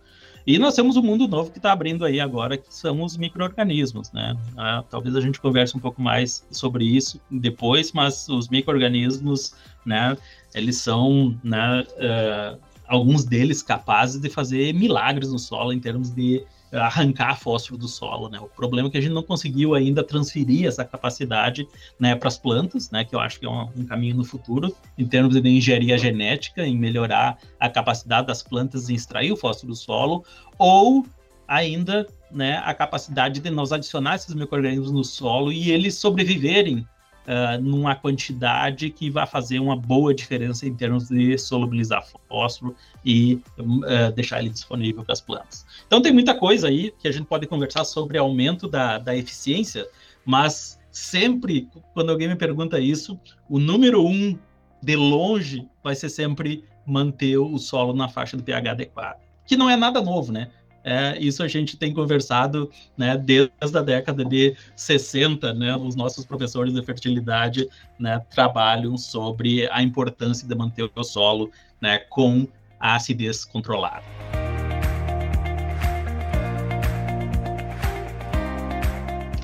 E: E nós temos um mundo novo que está abrindo aí agora, que são os micro-organismos, né? Uh, talvez a gente converse um pouco mais sobre isso depois, mas os micro-organismos, né, eles são, né, uh, alguns deles capazes de fazer milagres no solo em termos de arrancar fósforo do solo, né? O problema é que a gente não conseguiu ainda transferir essa capacidade, né, para as plantas, né, que eu acho que é um, um, caminho no futuro, em termos de engenharia genética, em melhorar a capacidade das plantas em extrair o fósforo do solo, ou ainda, né, a capacidade de nós adicionar esses micro-organismos no solo e eles sobreviverem uh, numa quantidade que vai fazer uma boa diferença em termos de solubilizar fósforo e uh, deixar ele disponível para as plantas. Então tem muita coisa aí que a gente pode conversar sobre aumento da, da eficiência, mas sempre quando alguém me pergunta isso, o número um de longe vai ser sempre manter o solo na faixa do pH adequado, que não é nada novo, né? É, isso a gente tem conversado né, desde a década de 60, né, os nossos professores de fertilidade né, trabalham sobre a importância de manter o solo né, com a acidez controlada.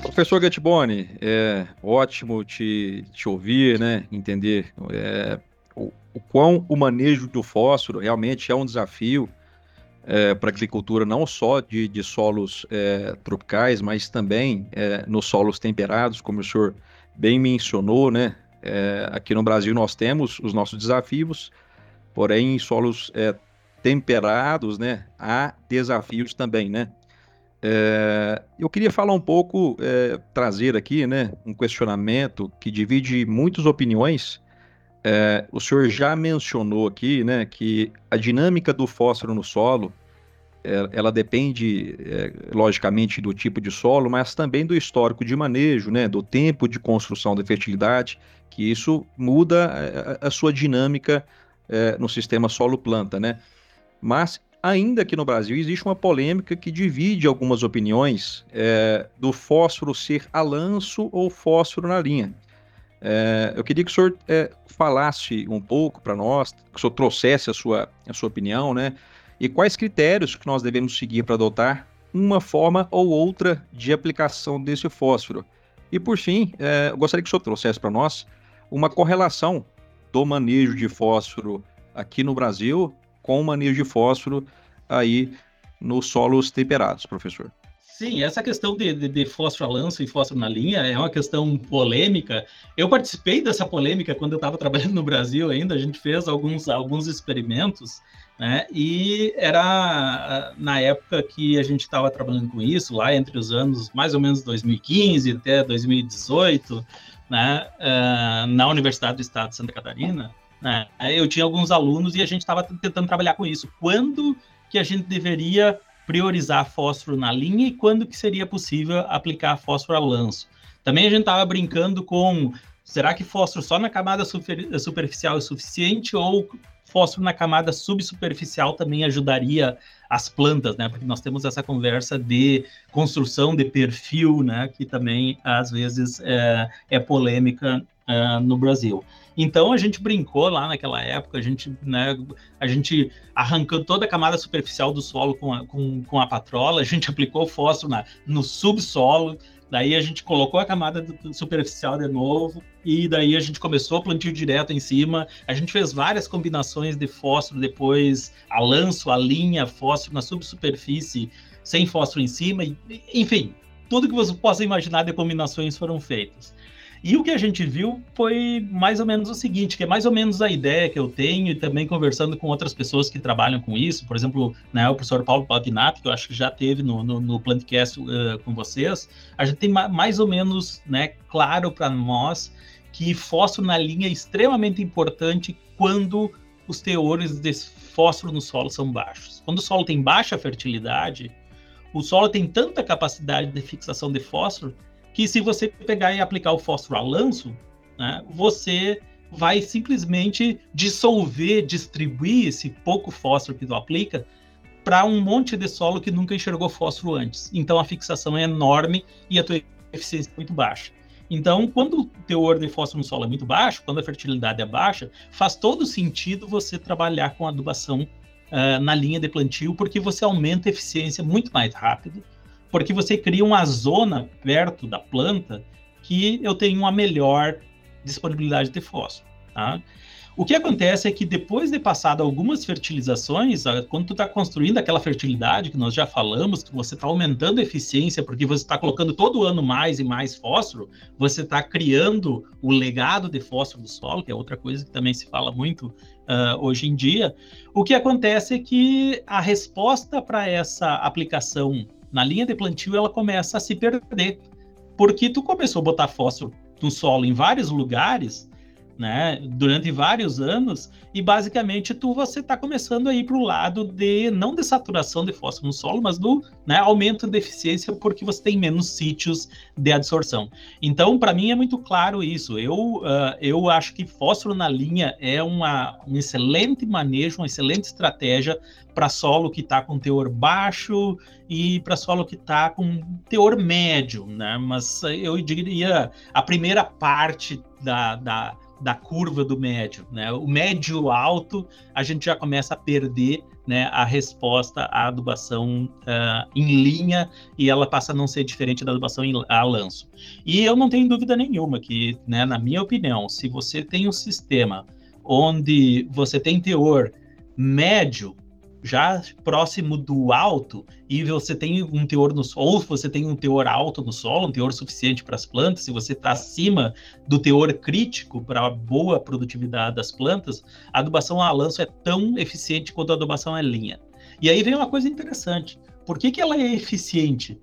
A: Professor Gattiboni, é ótimo te, te ouvir, né, entender é, o, o quão o manejo do fósforo realmente é um desafio, é, para agricultura não só de, de solos é, tropicais, mas também é, nos solos temperados, como o senhor bem mencionou, né? É, aqui no Brasil nós temos os nossos desafios, porém em solos é, temperados, né, há desafios também, né? É, eu queria falar um pouco, trazer aqui, né, um questionamento que divide muitas opiniões. É, o senhor já mencionou aqui, né, que a dinâmica do fósforo no solo, ela depende, é, logicamente, do tipo de solo, mas também do histórico de manejo, né, do tempo de construção da fertilidade, que isso muda a, a sua dinâmica é, no sistema solo-planta, né? Mas ainda aqui no Brasil existe uma polêmica que divide algumas opiniões é, do fósforo ser a lanço ou fósforo na linha. É, eu queria que o senhor é, falasse um pouco para nós, que o senhor trouxesse a sua, a sua opinião, né? E quais critérios que nós devemos seguir para adotar uma forma ou outra de aplicação desse fósforo. E por fim, é, eu gostaria que o senhor trouxesse para nós uma correlação do manejo de fósforo aqui no Brasil com o manejo de fósforo aí nos solos temperados, professor.
E: Sim, essa questão de, de, de, fósforo a lanço e fósforo na linha é uma questão polêmica. Eu participei dessa polêmica quando eu estava trabalhando no Brasil ainda, a gente fez alguns, alguns experimentos, né? E era na época que a gente estava trabalhando com isso, lá entre os anos mais ou menos 2015 até 2018, né? Uh, na Universidade do Estado de Santa Catarina. Né? Eu tinha alguns alunos e a gente estava tentando trabalhar com isso. Quando que a gente deveria priorizar fósforo na linha e quando que seria possível aplicar fósforo a lanço? Também a gente estava brincando com será que fósforo só na camada super, superficial é suficiente ou fósforo na camada subsuperficial também ajudaria as plantas, né? Porque nós temos essa conversa de construção de perfil, né? Que também às vezes é, é polêmica uh, no Brasil. Então a gente brincou lá naquela época, a gente, né, a gente arrancou toda a camada superficial do solo com a, com, com a patrola, a gente aplicou fósforo na, no subsolo, daí a gente colocou a camada superficial de novo, e daí a gente começou a plantio direto em cima. A gente fez várias combinações de fósforo, depois a lanço, a linha, fósforo na subsuperfície, sem fósforo em cima, e, enfim, tudo que você possa imaginar de combinações foram feitas. E o que a gente viu foi mais ou menos o seguinte, que é mais ou menos a ideia que eu tenho, e também conversando com outras pessoas que trabalham com isso, por exemplo, né, o professor Paulo Pavinato, que eu acho que já teve no, no, no Plantcast uh, com vocês, a gente tem ma mais ou menos né, claro para nós que fósforo na linha é extremamente importante quando os teores de fósforo no solo são baixos. Quando o solo tem baixa fertilidade, o solo tem tanta capacidade de fixação de fósforo que se você pegar e aplicar o fósforo a lanço, né, você vai simplesmente dissolver, distribuir esse pouco fósforo que tu aplica para um monte de solo que nunca enxergou fósforo antes. Então a fixação é enorme e a tua eficiência é muito baixa. Então, quando o teor de fósforo no solo é muito baixo, quando a fertilidade é baixa, faz todo sentido você trabalhar com adubação uh, na linha de plantio, porque você aumenta a eficiência muito mais rápido, porque você cria uma zona perto da planta que eu tenho uma melhor disponibilidade de fósforo. Tá? O que acontece é que depois de passado algumas fertilizações, quando tu está construindo aquela fertilidade que nós já falamos, que você está aumentando a eficiência porque você está colocando todo ano mais e mais fósforo, você está criando o legado de fósforo do solo, que é outra coisa que também se fala muito uh, hoje em dia. O que acontece é que a resposta para essa aplicação na linha de plantio ela começa a se perder. Porque tu começou a botar fósforo no solo em vários lugares, né, durante vários anos, e basicamente tu você está começando a ir para o lado de não de saturação de fósforo no solo, mas do né, aumento de eficiência porque você tem menos sítios de absorção. Então, para mim é muito claro isso. Eu, uh, eu acho que fósforo na linha é uma, um excelente manejo, uma excelente estratégia para solo que está com teor baixo e para solo que está com teor médio, né? Mas eu diria a primeira parte da, da da curva do médio, né? O médio alto a gente já começa a perder, né, a resposta à adubação uh, em linha e ela passa a não ser diferente da adubação em, a lanço. E eu não tenho dúvida nenhuma que, né, na minha opinião, se você tem um sistema onde você tem teor médio já próximo do alto e você tem um teor no solo, ou você tem um teor alto no solo, um teor suficiente para as plantas, se você está acima do teor crítico para a boa produtividade das plantas, a adubação a lanço é tão eficiente quanto a adubação a linha. E aí vem uma coisa interessante, por que, que ela é eficiente?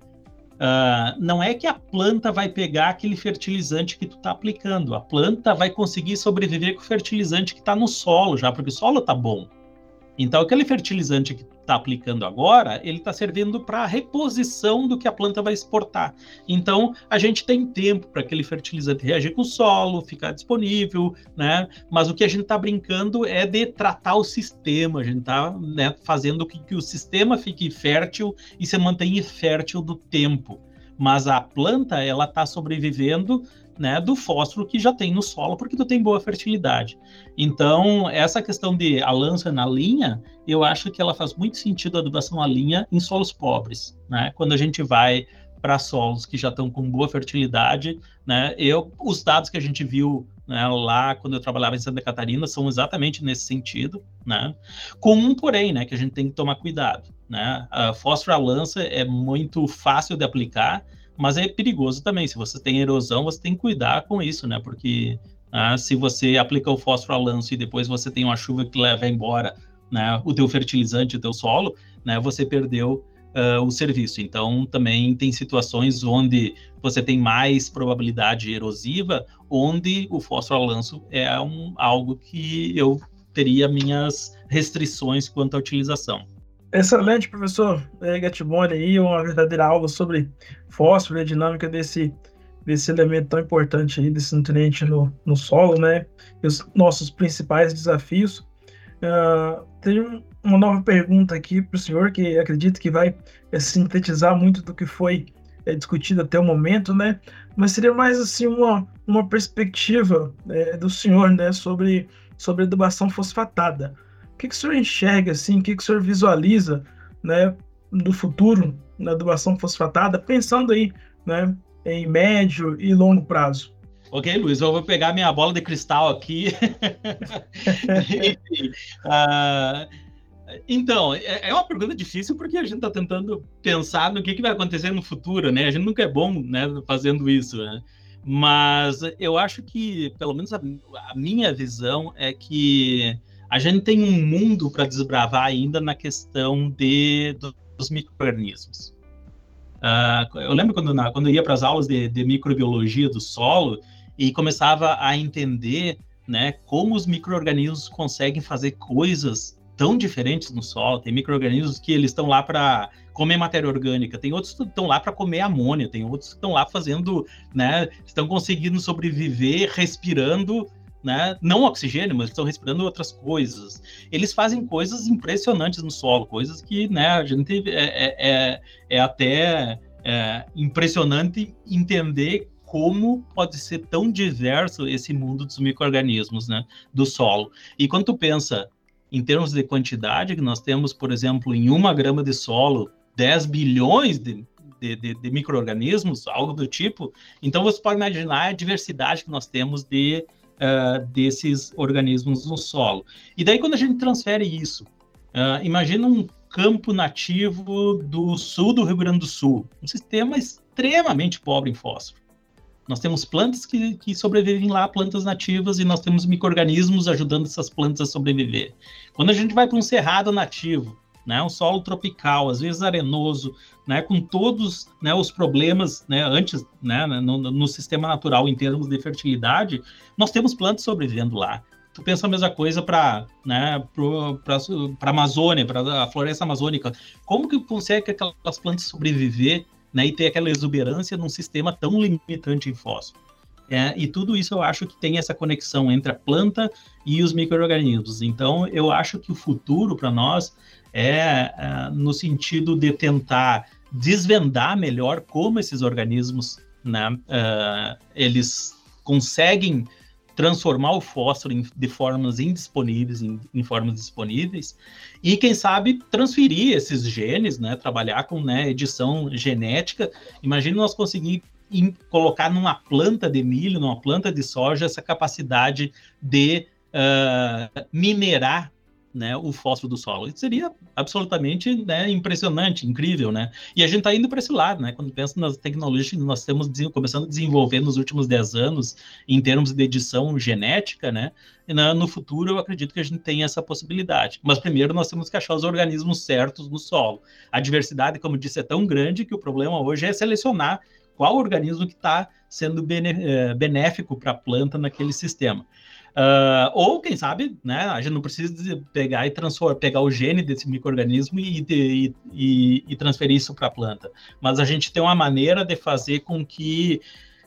E: Uh, não é que a planta vai pegar aquele fertilizante que tu está aplicando, a planta vai conseguir sobreviver com o fertilizante que está no solo já, porque o solo está bom. Então, aquele fertilizante que está aplicando agora, ele está servindo para reposição do que a planta vai exportar. Então, a gente tem tempo para aquele fertilizante reagir com o solo, ficar disponível, né? Mas o que a gente está brincando é de tratar o sistema, a gente está né, fazendo com que o sistema fique fértil e se mantenha fértil do tempo. Mas a planta, ela está sobrevivendo né, do fósforo que já tem no solo, porque tu tem boa fertilidade. Então, essa questão de a lança na linha, eu acho que ela faz muito sentido a adubação à linha em solos pobres, né? Quando a gente vai para solos que já estão com boa fertilidade, né? Eu, os dados que a gente viu né, lá quando eu trabalhava em Santa Catarina são exatamente nesse sentido, né? Com um porém, né, que a gente tem que tomar cuidado, né? A fósforo à lança é muito fácil de aplicar, mas é perigoso também. Se você tem erosão, você tem que cuidar com isso, né? Porque ah, se você aplica o fósforo a lanço e depois você tem uma chuva que leva embora né, o teu fertilizante, o teu solo, né, você perdeu uh, o serviço. Então, também tem situações onde você tem mais probabilidade erosiva, onde o fósforo a lanço é um, algo que eu teria minhas restrições quanto à utilização.
D: Excelente, professor é, Gatiboni, aí, uma verdadeira aula sobre fósforo e a dinâmica desse, desse elemento tão importante aí, desse nutriente no, no solo, né? E os nossos principais desafios. Uh, tem uma nova pergunta aqui para o senhor, que acredito que vai é, sintetizar muito do que foi é, discutido até o momento, né? Mas seria mais assim uma, uma perspectiva é, do senhor, né, sobre, sobre adubação fosfatada que, que o senhor enxerga, assim, o que, que o senhor visualiza, né, do futuro na adubação fosfatada, pensando aí, né, em médio e longo prazo?
E: Ok, Luiz, eu vou pegar minha bola de cristal aqui. uh, então, é, é uma pergunta difícil porque a gente está tentando pensar no que, que vai acontecer no futuro, né? A gente nunca é bom né, fazendo isso, né? Mas eu acho que, pelo menos a, a minha visão é que a gente tem um mundo para desbravar ainda na questão de, dos micro-organismos. Uh, eu lembro quando, na, quando eu ia para as aulas de, de, microbiologia do solo e começava a entender né, como os micro-organismos conseguem fazer coisas tão diferentes no solo. Tem micro-organismos que eles estão lá para comer matéria orgânica, tem outros que estão lá para comer amônia, tem outros que estão lá fazendo, né, estão conseguindo sobreviver respirando né? Não oxigênio, mas estão respirando outras coisas. Eles fazem coisas impressionantes no solo, coisas que, né, a gente é, é, é, é até é, impressionante entender como pode ser tão diverso esse mundo dos micro-organismos, né, do solo. E quando tu pensa em termos de quantidade, que nós temos, por exemplo, em uma grama de solo, 10 bilhões de, de, de, de micro-organismos, algo do tipo, então você pode imaginar a diversidade que nós temos de uh, desses organismos no solo. E daí, quando a gente transfere isso, uh, imagina um campo nativo do sul do Rio Grande do Sul, um sistema extremamente pobre em fósforo. Nós temos plantas que, que sobrevivem lá, plantas nativas, e nós temos micro-organismos ajudando essas plantas a sobreviver. Quando a gente vai para um cerrado nativo, né, um solo tropical, às vezes arenoso, né, com todos né, os problemas né, antes né, no, no, sistema natural em termos de fertilidade, nós temos plantas sobrevivendo lá. Tu pensa a mesma coisa para né, a Amazônia, para a floresta amazônica. Como que consegue aquelas plantas sobreviver né, e ter aquela exuberância num sistema tão limitante em fósforo? É, e tudo isso eu acho que tem essa conexão entre a planta e os micro-organismos. Então, eu acho que o futuro para nós é, é no sentido de tentar desvendar melhor como esses organismos né, uh, eles conseguem transformar o fósforo em, de formas indisponíveis em, em, formas disponíveis e quem sabe transferir esses genes, né, trabalhar com né, edição genética. Imagina nós conseguir em, colocar numa planta de milho, numa planta de soja essa capacidade de uh, minerar né, o fósforo do solo. Isso seria absolutamente né, impressionante, incrível, né? E a gente está indo para esse lado, né? Quando pensa nas tecnologias que nós estamos começando a desenvolver nos últimos 10 anos em termos de edição genética, né? No futuro eu acredito que a gente tem essa possibilidade. Mas primeiro nós temos que achar os organismos certos no solo. A diversidade, como disse, é tão grande que o problema hoje é selecionar qual organismo que está sendo eh, benéfico para a planta naquele sistema. Uh, ou, quem sabe, né, a gente não precisa pegar e transformar, pegar o gene desse microorganismo e, e, e, e transferir isso para a planta. Mas a gente tem uma maneira de fazer com que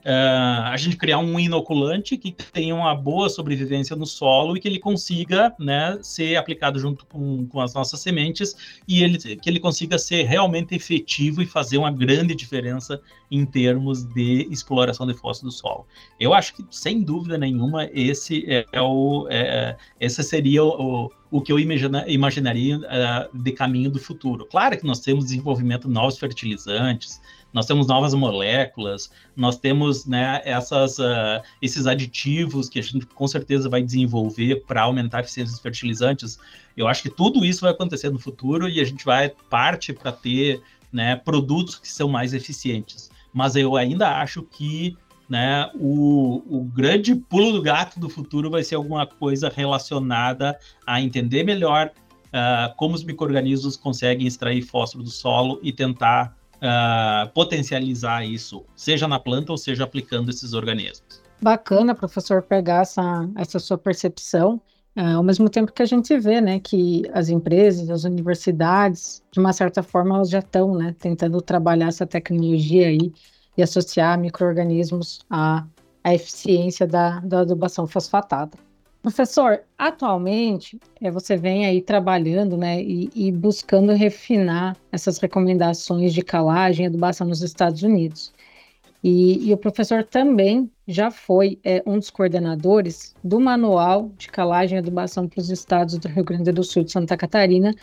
E: uh, a gente criar um inoculante que tenha uma boa sobrevivência no solo e que ele consiga né, ser aplicado junto com, com as nossas sementes e ele, que ele consiga ser realmente efetivo e fazer uma grande diferença em termos de exploração de fósforo do solo. Eu acho que, sem dúvida nenhuma, esse é, é o, é, esse seria o, o que eu imagina, imaginaria uh, de caminho do futuro. Claro que nós temos desenvolvimento de novos fertilizantes, nós temos novas moléculas, nós temos né, essas, uh, esses aditivos que a gente com certeza vai desenvolver para aumentar a eficiência dos fertilizantes. Eu acho que tudo isso vai acontecer no futuro e a gente vai parte para ter né, produtos que são mais eficientes. Mas eu ainda acho que né, o, o grande pulo do gato do futuro vai ser alguma coisa relacionada a entender melhor uh, como os micro-organismos conseguem extrair fósforo do solo e tentar uh, potencializar isso, seja na planta ou seja aplicando esses organismos.
C: Bacana, professor, pegar essa, essa sua percepção. Uh, ao mesmo tempo que a gente vê, né, que as empresas, as universidades, de uma certa forma, elas já estão, né, tentando trabalhar essa tecnologia aí e associar micro-organismos à, à eficiência da, da adubação fosfatada. Professor, atualmente é, você vem aí trabalhando né, e, e, buscando refinar essas recomendações de calagem e adubação nos Estados Unidos. E, e o professor também já foi é, um dos coordenadores do Manual de Calagem e Adubação para os Estados do Rio Grande do Sul e de Santa Catarina,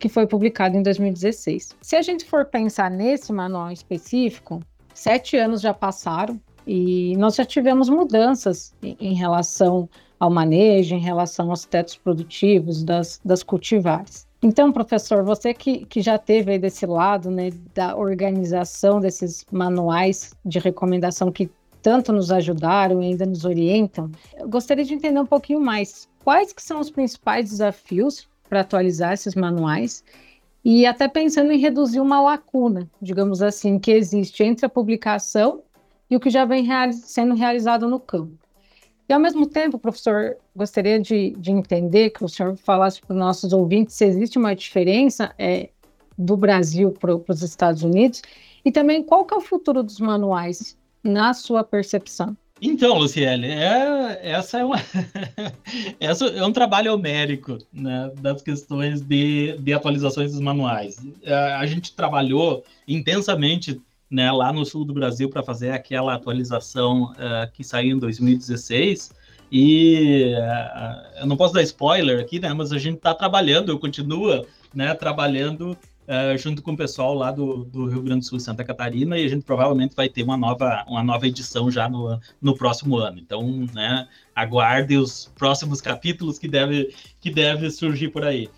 C: que foi publicado em 2016. Se a gente for pensar nesse manual específico, sete anos já passaram e nós já tivemos mudanças em, relação ao manejo, em relação aos tetos produtivos das, das cultivares. Então, professor, você que, que já teve aí desse lado, né, da organização desses manuais de recomendação que tanto nos ajudaram e ainda nos orientam, eu gostaria de entender um pouquinho mais quais que são os principais desafios para atualizar esses manuais e até pensando em reduzir uma lacuna, digamos assim, que existe entre a publicação e o que já vem sendo realizado no campo. E, ao mesmo tempo, professor, gostaria de, de entender que o senhor falasse para os nossos ouvintes se existe uma diferença é, do Brasil para os Estados Unidos e também qual que é o futuro dos manuais, na sua percepção.
E: Então, Luciele, é, essa é uma essa é um trabalho homérico né, das questões de, de atualizações dos manuais. A, é, a gente trabalhou intensamente né, lá no sul do Brasil para fazer aquela atualização uh, que saiu em 2016. E uh, eu não posso dar spoiler aqui, né? Mas a gente está trabalhando, eu continuo né, trabalhando uh, junto com o pessoal lá do, do, Rio Grande do Sul Santa Catarina, e a gente provavelmente vai ter uma nova, uma nova edição já no, no próximo ano. Então, né, aguarde os próximos capítulos que deve, que deve surgir por aí.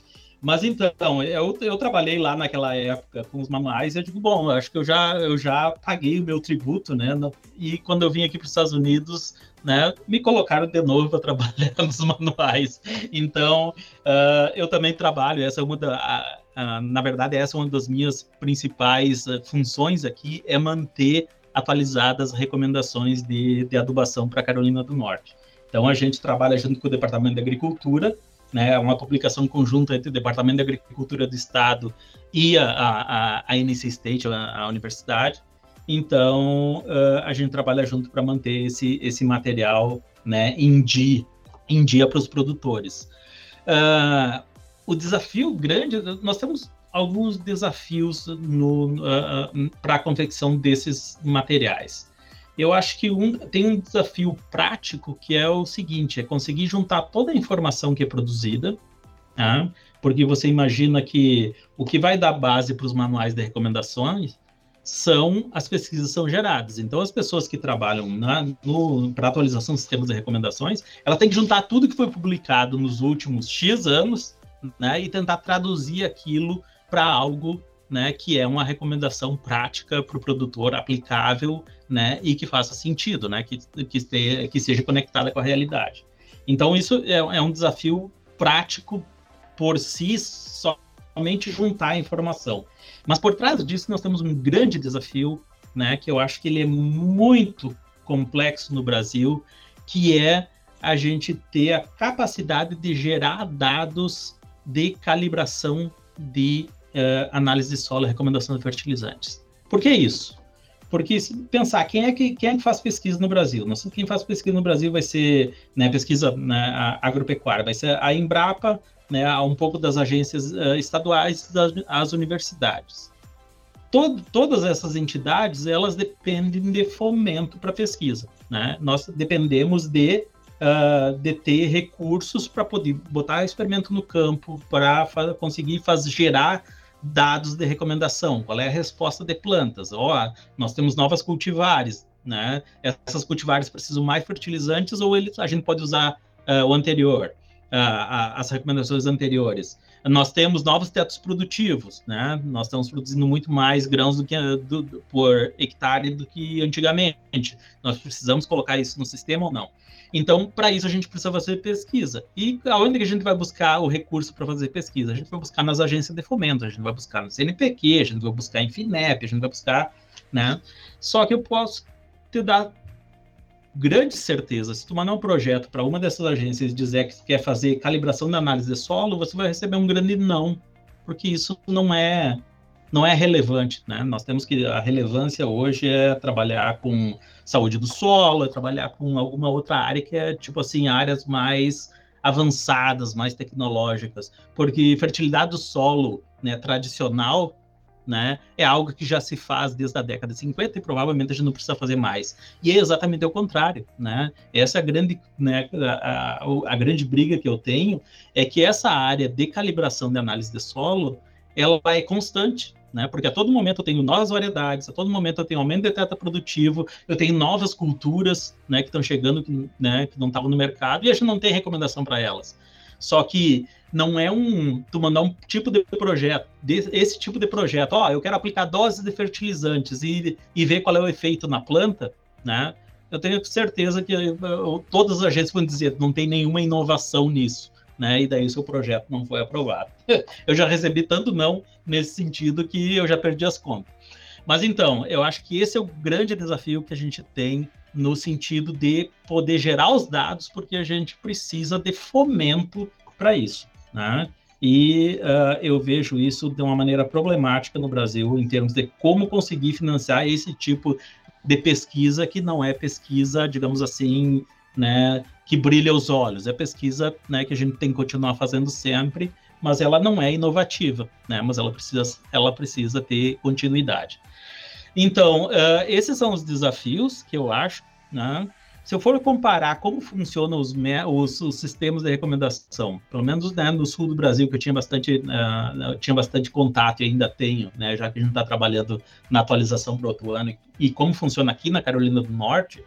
E: Mas então, eu, eu trabalhei lá naquela época com os manuais e eu digo, bom, acho que eu já, eu já paguei o meu tributo, né? E quando eu vim aqui para os Estados Unidos, né, me colocaram de novo para trabalhar nos manuais. Então, uh, eu também trabalho, essa é uma da, uh, na verdade, essa é uma das minhas principais funções aqui, é manter atualizadas as recomendações de, de adubação para Carolina do Norte. Então, a gente trabalha junto com o Departamento de Agricultura, né, uma publicação conjunta entre o Departamento de Agricultura do Estado e a, a, a NC State, a, a universidade. Então, uh, a gente trabalha junto para manter esse, esse material né, em dia, em dia para os produtores. Uh, o desafio grande, nós temos alguns desafios uh, para a confecção desses materiais eu acho que um, tem um desafio prático que é o seguinte: é conseguir juntar toda a informação que é produzida, tá? porque você imagina que o que vai dar base para os manuais de recomendações são as pesquisas são geradas. Então, as pessoas que trabalham para atualização de sistemas de recomendações, ela tem que juntar tudo que foi publicado nos últimos X anos né, e tentar traduzir aquilo para algo né, que é uma recomendação prática para o produtor, aplicável, né, e que faça sentido, né, que, que, que seja conectada com a realidade. Então, isso é, é um desafio prático por si, somente juntar a informação. Mas por trás disso, nós temos um grande desafio, né, que eu acho que ele é muito complexo no Brasil, que é a gente ter a capacidade de gerar dados de calibração de uh, análise de solo recomendação de fertilizantes. Por que isso? Porque se pensar quem é que quem é que faz pesquisa no Brasil, não sei quem faz pesquisa no Brasil vai ser né, pesquisa né, agropecuária, vai ser a Embrapa, né, um pouco das agências uh, estaduais, das, as universidades. Todo, todas essas entidades elas dependem de fomento para pesquisa, né? Nós dependemos de uh, de ter recursos para poder botar experimento no campo, para conseguir fazer gerar dados de recomendação. Qual é a resposta de plantas? Ó, oh, nós temos novas cultivares, né? Essas cultivares precisam mais fertilizantes ou eles, a gente pode usar uh, o anterior, uh, as recomendações anteriores. Nós temos novos tetos produtivos, né? Nós estamos produzindo muito mais grãos do que do, do, por hectare do que antigamente. Nós precisamos colocar isso no sistema ou não? Então, para isso, a gente precisa fazer pesquisa. E aonde que a gente vai buscar o recurso para fazer pesquisa? A gente vai buscar nas agências de fomento, a gente vai buscar no CNPq, a gente vai buscar em FINEP, a gente vai buscar, né? Só que eu posso te dar grande certeza, se tu mandar um projeto para uma dessas agências e dizer que quer fazer calibração da análise de solo, você vai receber um grande não, porque isso não é não é relevante, né? Nós temos que a relevância hoje é trabalhar com saúde do solo, é trabalhar com alguma outra área que é tipo assim áreas mais avançadas, mais tecnológicas, porque fertilidade do solo, né, tradicional, né, é algo que já se faz desde a década de 50 e provavelmente a gente não precisa fazer mais. E é exatamente o contrário, né? Essa é a grande, né, a, a, a grande briga que eu tenho é que essa área de calibração de análise de solo, ela é constante, né? Porque a todo momento eu tenho novas variedades, a todo momento eu tenho aumento de teta produtivo, eu tenho novas culturas, né, que estão chegando, né, que não estavam no mercado e a gente não tem recomendação para elas. Só que não é um tu mandar um tipo de projeto, esse tipo de projeto, ó, eu quero aplicar doses de fertilizantes e, e ver qual é o efeito na planta, né? Eu tenho certeza que eu, todas as agências vão dizer, não tem nenhuma inovação nisso né? E daí o seu projeto não foi aprovado. eu já recebi tanto não nesse sentido que eu já perdi as contas. Mas então, eu acho que esse é o grande desafio que a gente tem no sentido de poder gerar os dados, porque a gente precisa de fomento para isso, né? E uh, eu vejo isso de uma maneira problemática no Brasil, em termos de como conseguir financiar esse tipo de pesquisa que não é pesquisa, digamos assim, né, que brilha os olhos. É pesquisa né, que a gente tem que continuar fazendo sempre, mas ela não é inovativa, né, mas ela precisa, ela precisa ter continuidade. Então, uh, esses são os desafios que eu acho. Né? Se eu for comparar como funcionam os, os, os, sistemas de recomendação, pelo menos né, no sul do Brasil, que eu tinha bastante, uh, eu tinha bastante contato e ainda tenho, né, já que a gente está trabalhando na atualização para outro ano, e como funciona aqui na Carolina do Norte,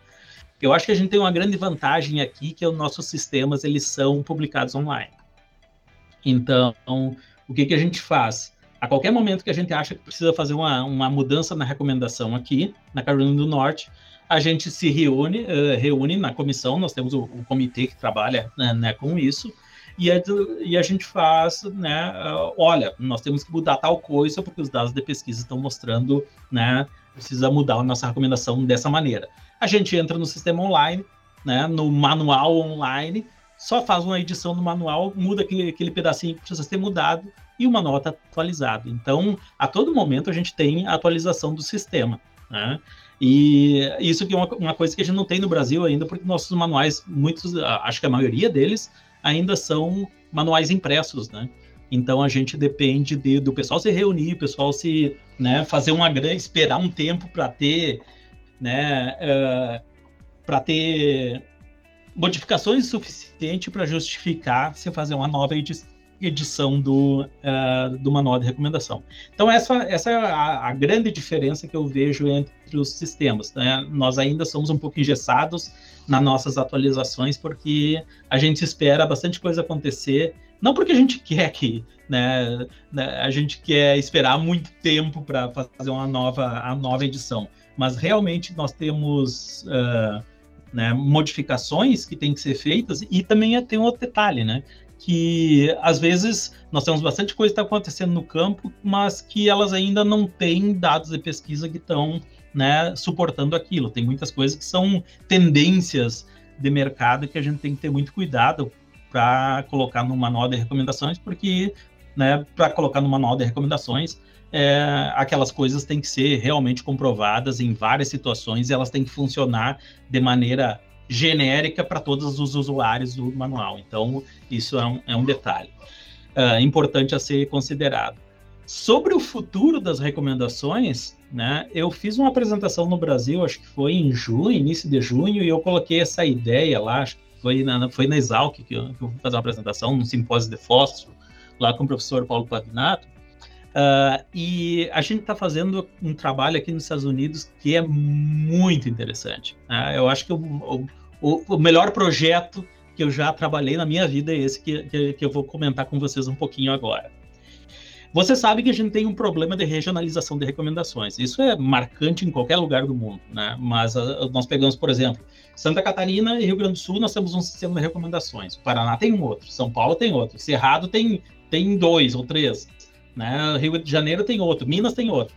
E: eu acho que a gente tem uma grande vantagem aqui, que os nossos sistemas eles são publicados online. Então, o que, que a gente faz? A qualquer momento que a gente acha que precisa fazer uma, uma mudança na recomendação aqui, na Carolina do Norte, a gente se reúne, uh, reúne na comissão, nós temos o, o comitê que trabalha né, né, com isso, e a, e a gente faz, né, uh, olha, nós temos que mudar tal coisa, porque os dados de pesquisa estão mostrando, né, precisa mudar a nossa recomendação dessa maneira a gente entra no sistema online, né, no manual online, só faz uma edição do manual, muda aquele, aquele pedacinho que precisa ser mudado e o manual está atualizado. Então, a todo momento a gente tem a atualização do sistema. Né? E isso que é uma, uma, coisa que a gente não tem no Brasil ainda, porque nossos manuais, muitos, acho que a maioria deles, ainda são manuais impressos, né? Então a gente depende de, do pessoal se reunir, o pessoal se né, fazer uma grande, esperar um tempo para ter né, uh, é, para ter modificações suficientes para justificar se fazer uma nova edi edição do, uh, do manual de recomendação. Então, essa, essa é a, a, grande diferença que eu vejo entre os sistemas. Né? Nós ainda somos um pouco engessados nas nossas atualizações, porque a gente espera bastante coisa acontecer Não porque a gente quer que, né, né a gente quer esperar muito tempo para fazer uma nova, a nova edição, mas realmente nós temos uh, né, modificações que têm que ser feitas e também tem um outro detalhe, né? Que às vezes nós temos bastante coisa que está acontecendo no campo, mas que elas ainda não têm dados de pesquisa que estão né, suportando aquilo. Tem muitas coisas que são tendências de mercado que a gente tem que ter muito cuidado para colocar no manual de recomendações, porque né, para colocar no manual de recomendações, é, aquelas coisas têm que ser realmente comprovadas em várias situações e elas têm que funcionar de maneira genérica para todos os usuários do manual. Então, isso é um, é um detalhe uh, importante a ser considerado. Sobre o futuro das recomendações, né, eu fiz uma apresentação no Brasil, acho que foi em junho, início de junho, e eu coloquei essa ideia lá, acho que foi na, foi na Exalc que eu, que eu fui fazer uma apresentação, no simpósio de fósforo, lá com o professor Paulo Pavinato, uh, e a gente está fazendo um trabalho aqui nos Estados Unidos que é muito interessante. Né? Eu acho que o, o, o, melhor projeto que eu já trabalhei na minha vida é esse que, que, que eu vou comentar com vocês um pouquinho agora. Você sabe que a gente tem um problema de regionalização de recomendações. Isso é marcante em qualquer lugar do mundo, né? Mas uh, nós pegamos, por exemplo, Santa Catarina e Rio Grande do Sul, nós temos um sistema de recomendações. O Paraná tem um outro, São Paulo tem outro, Cerrado tem, tem dois ou três, né? Rio de Janeiro tem outro, Minas tem outro.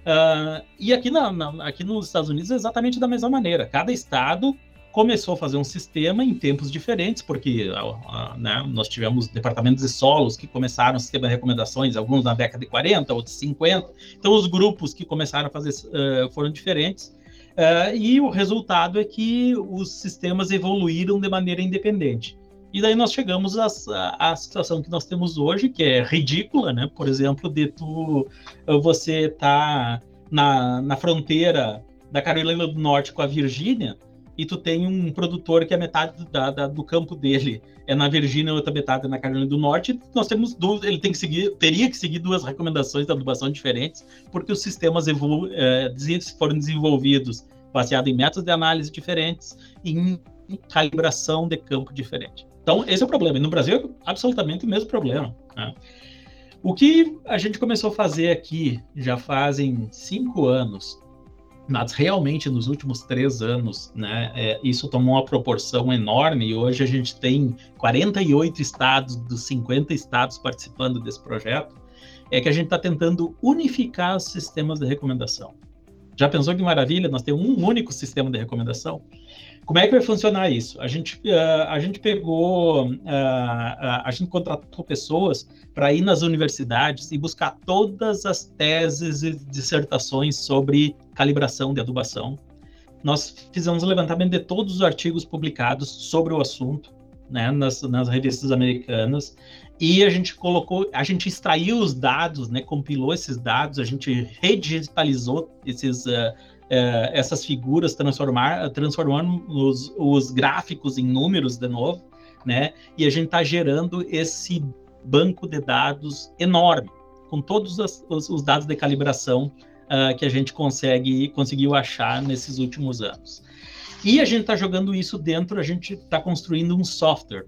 E: Uh, e aqui, na, na, aqui nos Estados Unidos é exatamente da mesma maneira. Cada estado começou a fazer um sistema em tempos diferentes, porque uh, né, nós tivemos departamentos de solos que começaram o sistema de recomendações, alguns na década de 40, outros 50. Então, os grupos que começaram a fazer uh, foram diferentes. Uh, e o resultado é que os sistemas evoluíram de maneira independente. E daí nós chegamos à, à, situação que nós temos hoje, que é ridícula, né? Por exemplo, de tu, você tá na, na fronteira da Carolina do Norte com a Virgínia, e tu tem um produtor que é metade da, da, do campo dele é na Virgínia, outra metade é na Carolina do Norte. Nós temos duas, ele tem que seguir, teria que seguir duas recomendações de adubação diferentes, porque os sistemas evolu, é, foram desenvolvidos baseado em métodos de análise diferentes e em calibração de campo diferente. Então, esse é o problema. E no Brasil é absolutamente o mesmo problema. Né? O que a gente começou a fazer aqui já fazem cinco anos mas realmente nos últimos três anos, né, é, isso tomou uma proporção enorme e hoje a gente tem 48 estados dos 50 estados participando desse projeto, é que a gente está tentando unificar os sistemas de recomendação. Já pensou que maravilha? Nós temos um único sistema de recomendação. Como é que vai funcionar isso? A gente, uh, a gente pegou, uh, uh, a gente contratou pessoas para ir nas universidades e buscar todas as teses e dissertações sobre calibração de adubação. Nós fizemos um levantamento de todos os artigos publicados sobre o assunto, né, nas, nas revistas americanas, e a gente colocou, a gente extraiu os dados, né, compilou esses dados, a gente redigitalizou esses uh, é, essas figuras, transformar, transformando os, os gráficos em números de novo, né? E a gente está gerando esse banco de dados enorme, com todos os, os dados de calibração uh, que a gente consegue conseguiu achar nesses últimos anos. E a gente está jogando isso dentro, a gente está construindo um software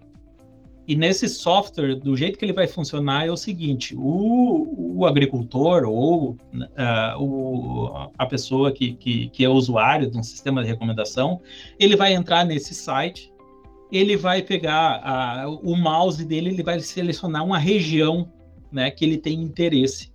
E: e nesse software, do jeito que ele vai funcionar, é o seguinte: o, o agricultor ou uh, o, a pessoa que, que, que, é usuário de um sistema de recomendação, ele vai entrar nesse site, ele vai pegar o mouse dele, ele vai selecionar uma região né, que ele tem interesse.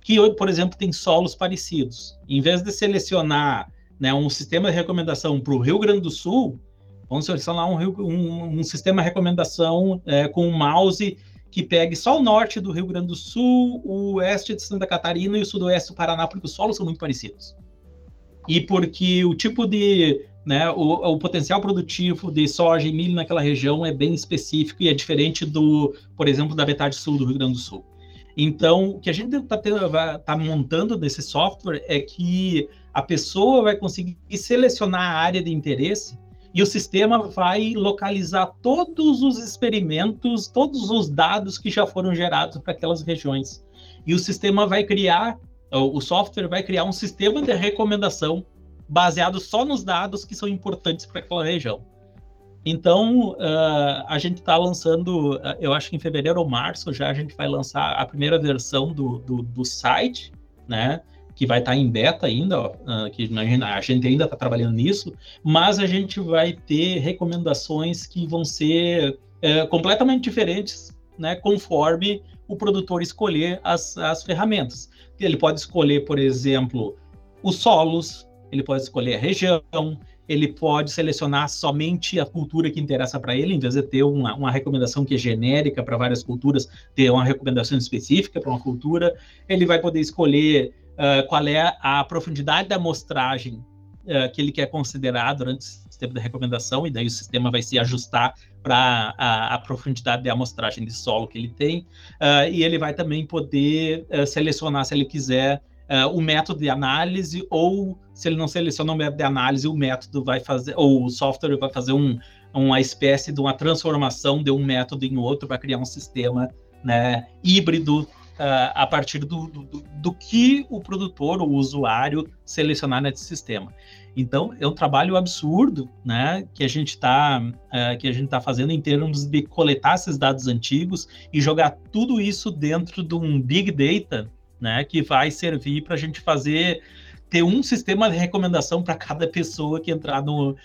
E: Que, por exemplo, tem solos parecidos. Em vez de selecionar né, um sistema de recomendação para o Rio Grande do Sul, Vamos selecionar um, um, um sistema de recomendação é, com um mouse que pegue só o norte do Rio Grande do Sul, o oeste de Santa Catarina e o sudoeste do Paraná, porque os solos são muito parecidos. E porque o tipo de. Né, o, o potencial produtivo de soja e milho naquela região é bem específico e é diferente do, por exemplo, da metade sul do Rio Grande do Sul. Então, o que a gente está tá montando nesse software é que a pessoa vai conseguir selecionar a área de interesse e o sistema vai localizar todos os experimentos, todos os dados que já foram gerados para aquelas regiões. E o sistema vai criar, o software vai criar um sistema de recomendação baseado só nos dados que são importantes para aquela região. Então, uh, a gente está lançando, eu acho que em fevereiro ou março já a gente vai lançar a primeira versão do, do, do site, né? Que vai estar tá em beta ainda, ó, uh, que a gente ainda está trabalhando nisso, mas a gente vai ter recomendações que vão ser uh, completamente diferentes, né? Conforme o produtor escolher as, as ferramentas. Ele pode escolher, por exemplo, os solos, ele pode escolher a região, ele pode selecionar somente a cultura que interessa para ele, em vez de ter uma, uma recomendação que é genérica para várias culturas, ter uma recomendação específica para uma cultura. Ele vai poder escolher uh, qual é a profundidade da amostragem uh, que ele quer considerar durante o sistema de recomendação, e daí o sistema vai se ajustar para a, a, profundidade de amostragem de solo que ele tem. Uh, e ele vai também poder selecionar, se ele quiser, uh, o método de análise, ou se ele não seleciona o método de análise, o método vai fazer, ou o software vai fazer um, uma espécie de uma transformação de um método em outro para criar um sistema né, híbrido uh, a partir do, do, do, que o produtor, o usuário, selecionar nesse sistema. Então, é um trabalho absurdo, né, que a gente está uh, que a gente tá fazendo em termos de coletar esses dados antigos e jogar tudo isso dentro de um big data né? Que vai servir para a gente fazer ter um sistema de recomendação para cada pessoa que entrar no,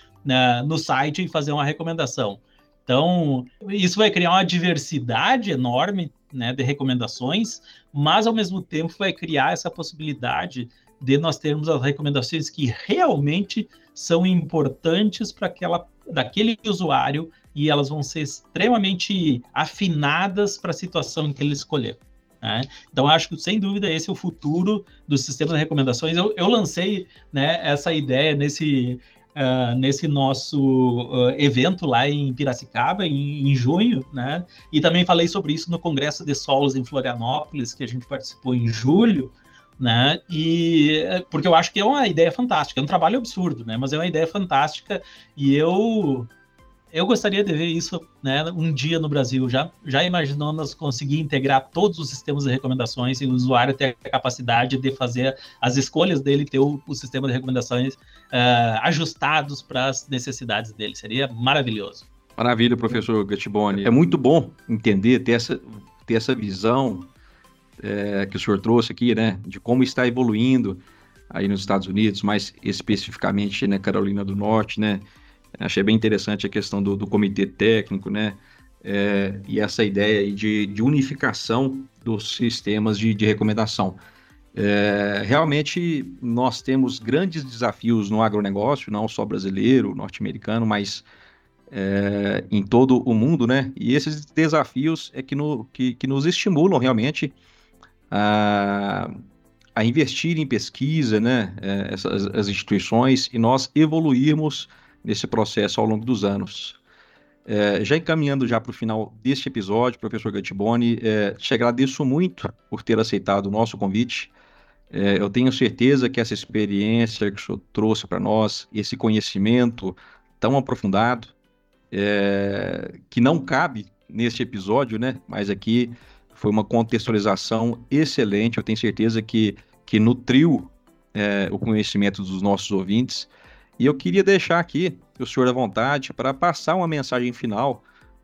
E: no site e fazer uma recomendação. Então, isso vai criar uma diversidade enorme né, de recomendações, mas ao mesmo tempo vai criar essa possibilidade de nós termos as recomendações que realmente são importantes para aquela daquele usuário e elas vão ser extremamente afinadas para a situação que ele escolher. Né? Então, acho que, sem dúvida, esse é o futuro do sistema de recomendações. Eu, eu lancei né, essa ideia nesse, uh, nesse nosso uh, evento lá em Piracicaba, em, em, junho, né? e também falei sobre isso no Congresso de Solos em Florianópolis, que a gente participou em julho. Né? E porque eu acho que é uma ideia fantástica, é um trabalho absurdo, né? Mas é uma ideia fantástica e eu eu gostaria de ver isso né, um dia no Brasil. Já, já imaginou nós conseguir integrar todos os sistemas de recomendações e o usuário ter a capacidade de fazer as escolhas dele, ter o, o sistema de recomendações uh, ajustados para as necessidades dele. Seria maravilhoso.
A: Maravilha, professor Gattiboni. É muito bom entender, ter essa, ter essa visão é, que o senhor trouxe aqui, né, de como está evoluindo aí nos Estados Unidos, mais especificamente na Carolina do Norte, né, Achei bem interessante a questão do, do comitê técnico, né? É, e essa ideia de, de, unificação dos sistemas de, de recomendação. É, realmente, nós temos grandes desafios no agronegócio, não só brasileiro, norte-americano, mas é, em todo o mundo, né? E esses desafios é que, no, que, que nos estimulam realmente a, a investir em pesquisa, né? É, essas as instituições e nós evoluirmos nesse processo ao longo dos anos. É, já encaminhando já para o final deste episódio, professor Gattiboni, é, te agradeço muito por ter aceitado o nosso convite. É, eu tenho certeza que essa experiência que o senhor trouxe para nós, esse conhecimento tão aprofundado, é, que não cabe neste episódio, né? Mas aqui foi uma contextualização excelente. Eu tenho certeza que, que nutriu é, o conhecimento dos nossos ouvintes. E eu queria deixar aqui o senhor à vontade para passar uma mensagem final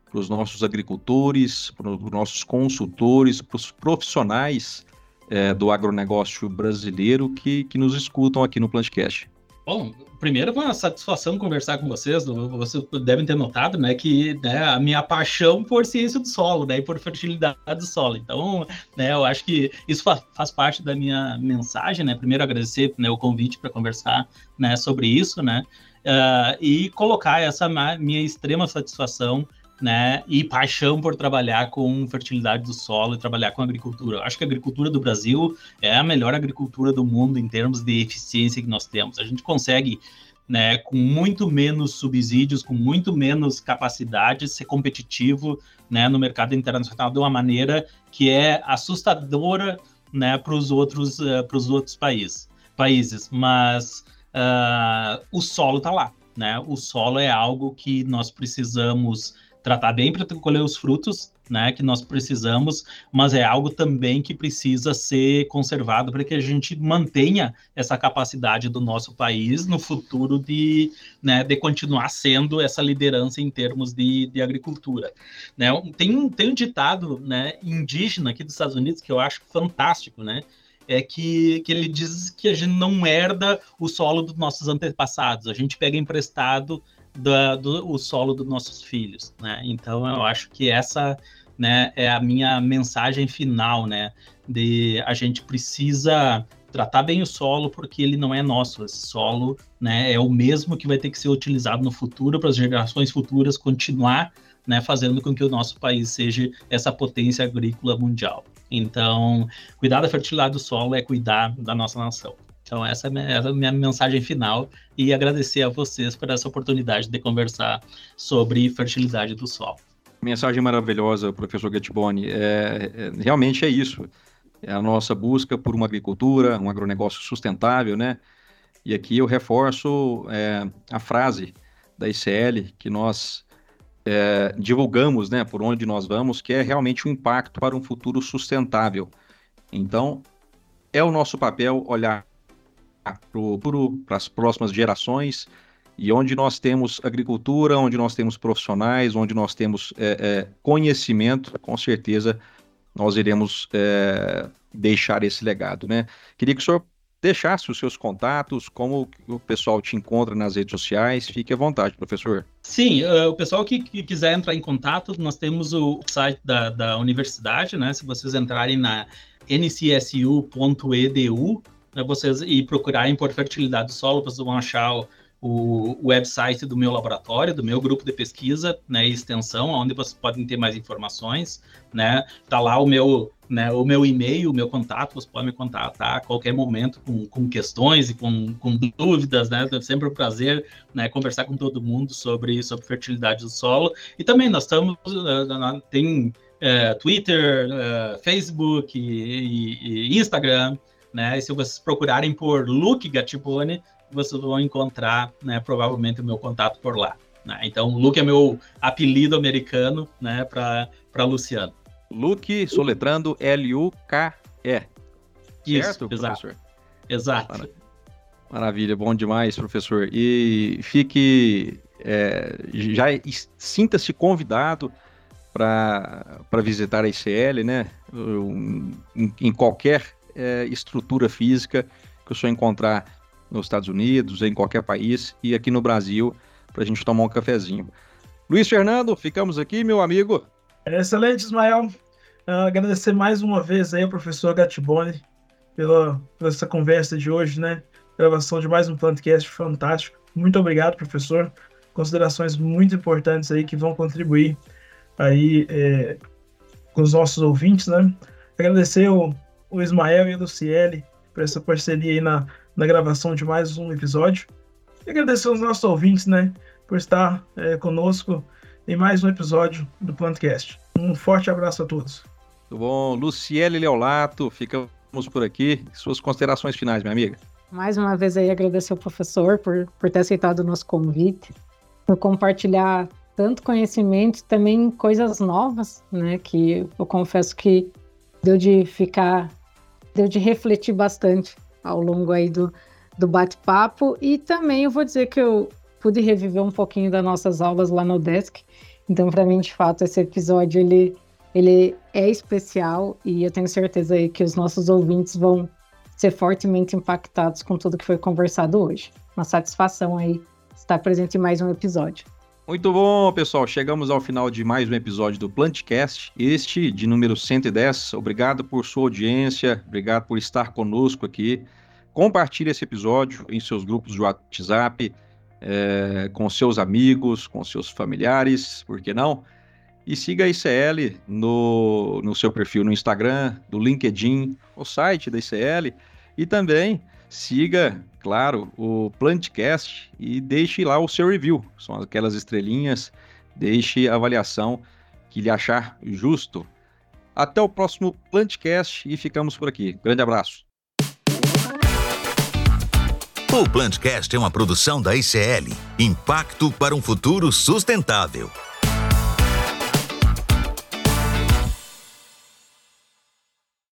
A: para os nossos agricultores, para os nossos consultores, para os profissionais é, do agronegócio brasileiro que, que nos escutam aqui no Plantcast.
E: Bom, primeiro foi uma satisfação conversar com vocês. Vocês devem ter notado, né, que né, a minha paixão por ciência do solo, né, e por fertilidade do solo. Então, né, eu acho que isso faz, faz parte da minha mensagem, né. Primeiro agradecer né, o convite para conversar, né, sobre isso, né, uh, e colocar essa minha extrema satisfação né, e paixão por trabalhar com fertilidade do solo e trabalhar com agricultura. Eu acho que a agricultura do Brasil é a melhor agricultura do mundo em termos de eficiência que nós temos. A gente consegue, né, com muito menos subsídios, com muito menos capacidade, ser competitivo, né, no mercado internacional de uma maneira que é assustadora, né, para os outros, uh, outros países, países. Mas uh, o solo está lá, né? O solo é algo que nós precisamos tratar bem para colher os frutos né, que nós precisamos, mas é algo também que precisa ser conservado para que a gente mantenha essa capacidade do nosso país no futuro de, né, de continuar sendo essa liderança em termos de, de agricultura. Né? Tem, tem um ditado né, indígena aqui dos Estados Unidos que eu acho fantástico, né? é que, que ele diz que a gente não herda o solo dos nossos antepassados, a gente pega emprestado da, do, o solo dos nossos filhos, né? Então eu acho que essa né, é a minha mensagem final, né? De a gente precisa tratar bem o solo porque ele não é nosso. Esse solo, né, é o mesmo que vai ter que ser utilizado no futuro para as gerações futuras continuar, né, fazendo com que o nosso país seja essa potência agrícola mundial. Então, cuidar da fertilidade do solo é cuidar da nossa nação. Então, essa é, essa é a minha mensagem final e agradecer a vocês por essa oportunidade de conversar sobre fertilidade do solo.
A: Mensagem maravilhosa, professor Gattiboni. É, é, realmente é isso. É a nossa busca por uma agricultura, um agronegócio sustentável, né? E aqui eu reforço é, a frase da ICL que nós é, divulgamos, né, por onde nós vamos, que é realmente o um impacto para um futuro sustentável. Então, é o nosso papel olhar para as próximas gerações e onde nós temos agricultura, onde nós temos profissionais, onde nós temos é, é, conhecimento, com certeza nós iremos é, deixar esse legado, né? Queria que o senhor deixasse os seus contatos, como o pessoal te encontra nas redes sociais, fique à vontade, professor.
E: Sim, uh, o pessoal que, que, quiser entrar em contato, nós temos o site da, da universidade, né? Se vocês entrarem na ncsu.edu, vocês e procurarem por fertilidade do solo, vocês vão achar o, o website do meu laboratório, do meu grupo de pesquisa, né, extensão, onde vocês podem ter mais informações, né? Tá lá o meu, né, o meu e-mail, o meu contato, vocês podem me contatar a qualquer momento com, com questões e com, com dúvidas, né? É sempre um prazer, né, conversar com todo mundo sobre sobre fertilidade do solo. E também nós estamos uh, tem uh, Twitter, uh, Facebook e, e Instagram, né? E se vocês procurarem por Luke Gattiboni, vocês vão encontrar, né, provavelmente o meu contato por lá. Né? Então, Luke é meu apelido americano, né, para Luciano.
A: Luke, soletrando L-U-K-E.
E: Isso, certo, exato. Professor? Exato.
A: Maravilha, bom demais, professor. E fique, é, já sinta-se convidado para visitar a ICL, né? Em, em qualquer é, estrutura física que o senhor encontrar nos Estados Unidos, em qualquer país e aqui no Brasil, para a gente tomar um cafezinho. Luiz Fernando, ficamos aqui, meu amigo.
D: Excelente, Ismael. Uh, agradecer mais uma vez aí ao professor Gatiboni pela, pela essa conversa de hoje, né? Gravação de mais um podcast fantástico. Muito obrigado, professor. Considerações muito importantes aí que vão contribuir aí é, com os nossos ouvintes, né? Agradecer o, o Ismael e a Luciele por essa parceria aí na, na gravação de mais um episódio. E agradecer aos nossos ouvintes, né, por estar é, conosco em mais um episódio do Plantcast. Um forte abraço a todos.
A: Tudo bom. Luciele Leolato, ficamos por aqui. Suas considerações finais, minha amiga.
C: Mais uma vez aí agradecer ao professor por, por ter aceitado o nosso convite, por compartilhar tanto conhecimento, também coisas novas, né, que eu confesso que deu de ficar, deu de refletir bastante ao longo aí do, do bate-papo. E também eu vou dizer que eu pude reviver um pouquinho das nossas aulas lá no Desk. Então, para mim, de fato, esse episódio ele, ele é especial e eu tenho certeza aí que os nossos ouvintes vão ser fortemente impactados com tudo que foi conversado hoje. Uma satisfação aí estar presente em mais um episódio.
A: Muito bom, pessoal. Chegamos ao final de mais um episódio do Plantcast, este de número 110. Obrigado por sua audiência, obrigado por estar conosco aqui. Compartilhe esse episódio em seus grupos de WhatsApp, é, com seus amigos, com seus familiares, por que não? E siga a ICL no, no seu perfil no Instagram, do LinkedIn, o site da ICL e também siga, claro, o Plantcast e deixe lá o seu review. São aquelas estrelinhas, deixe a avaliação que lhe achar justo. Até o próximo Plantcast e ficamos por aqui. Grande abraço.
B: O Plantcast é uma produção da ICL, Impacto para um Futuro Sustentável.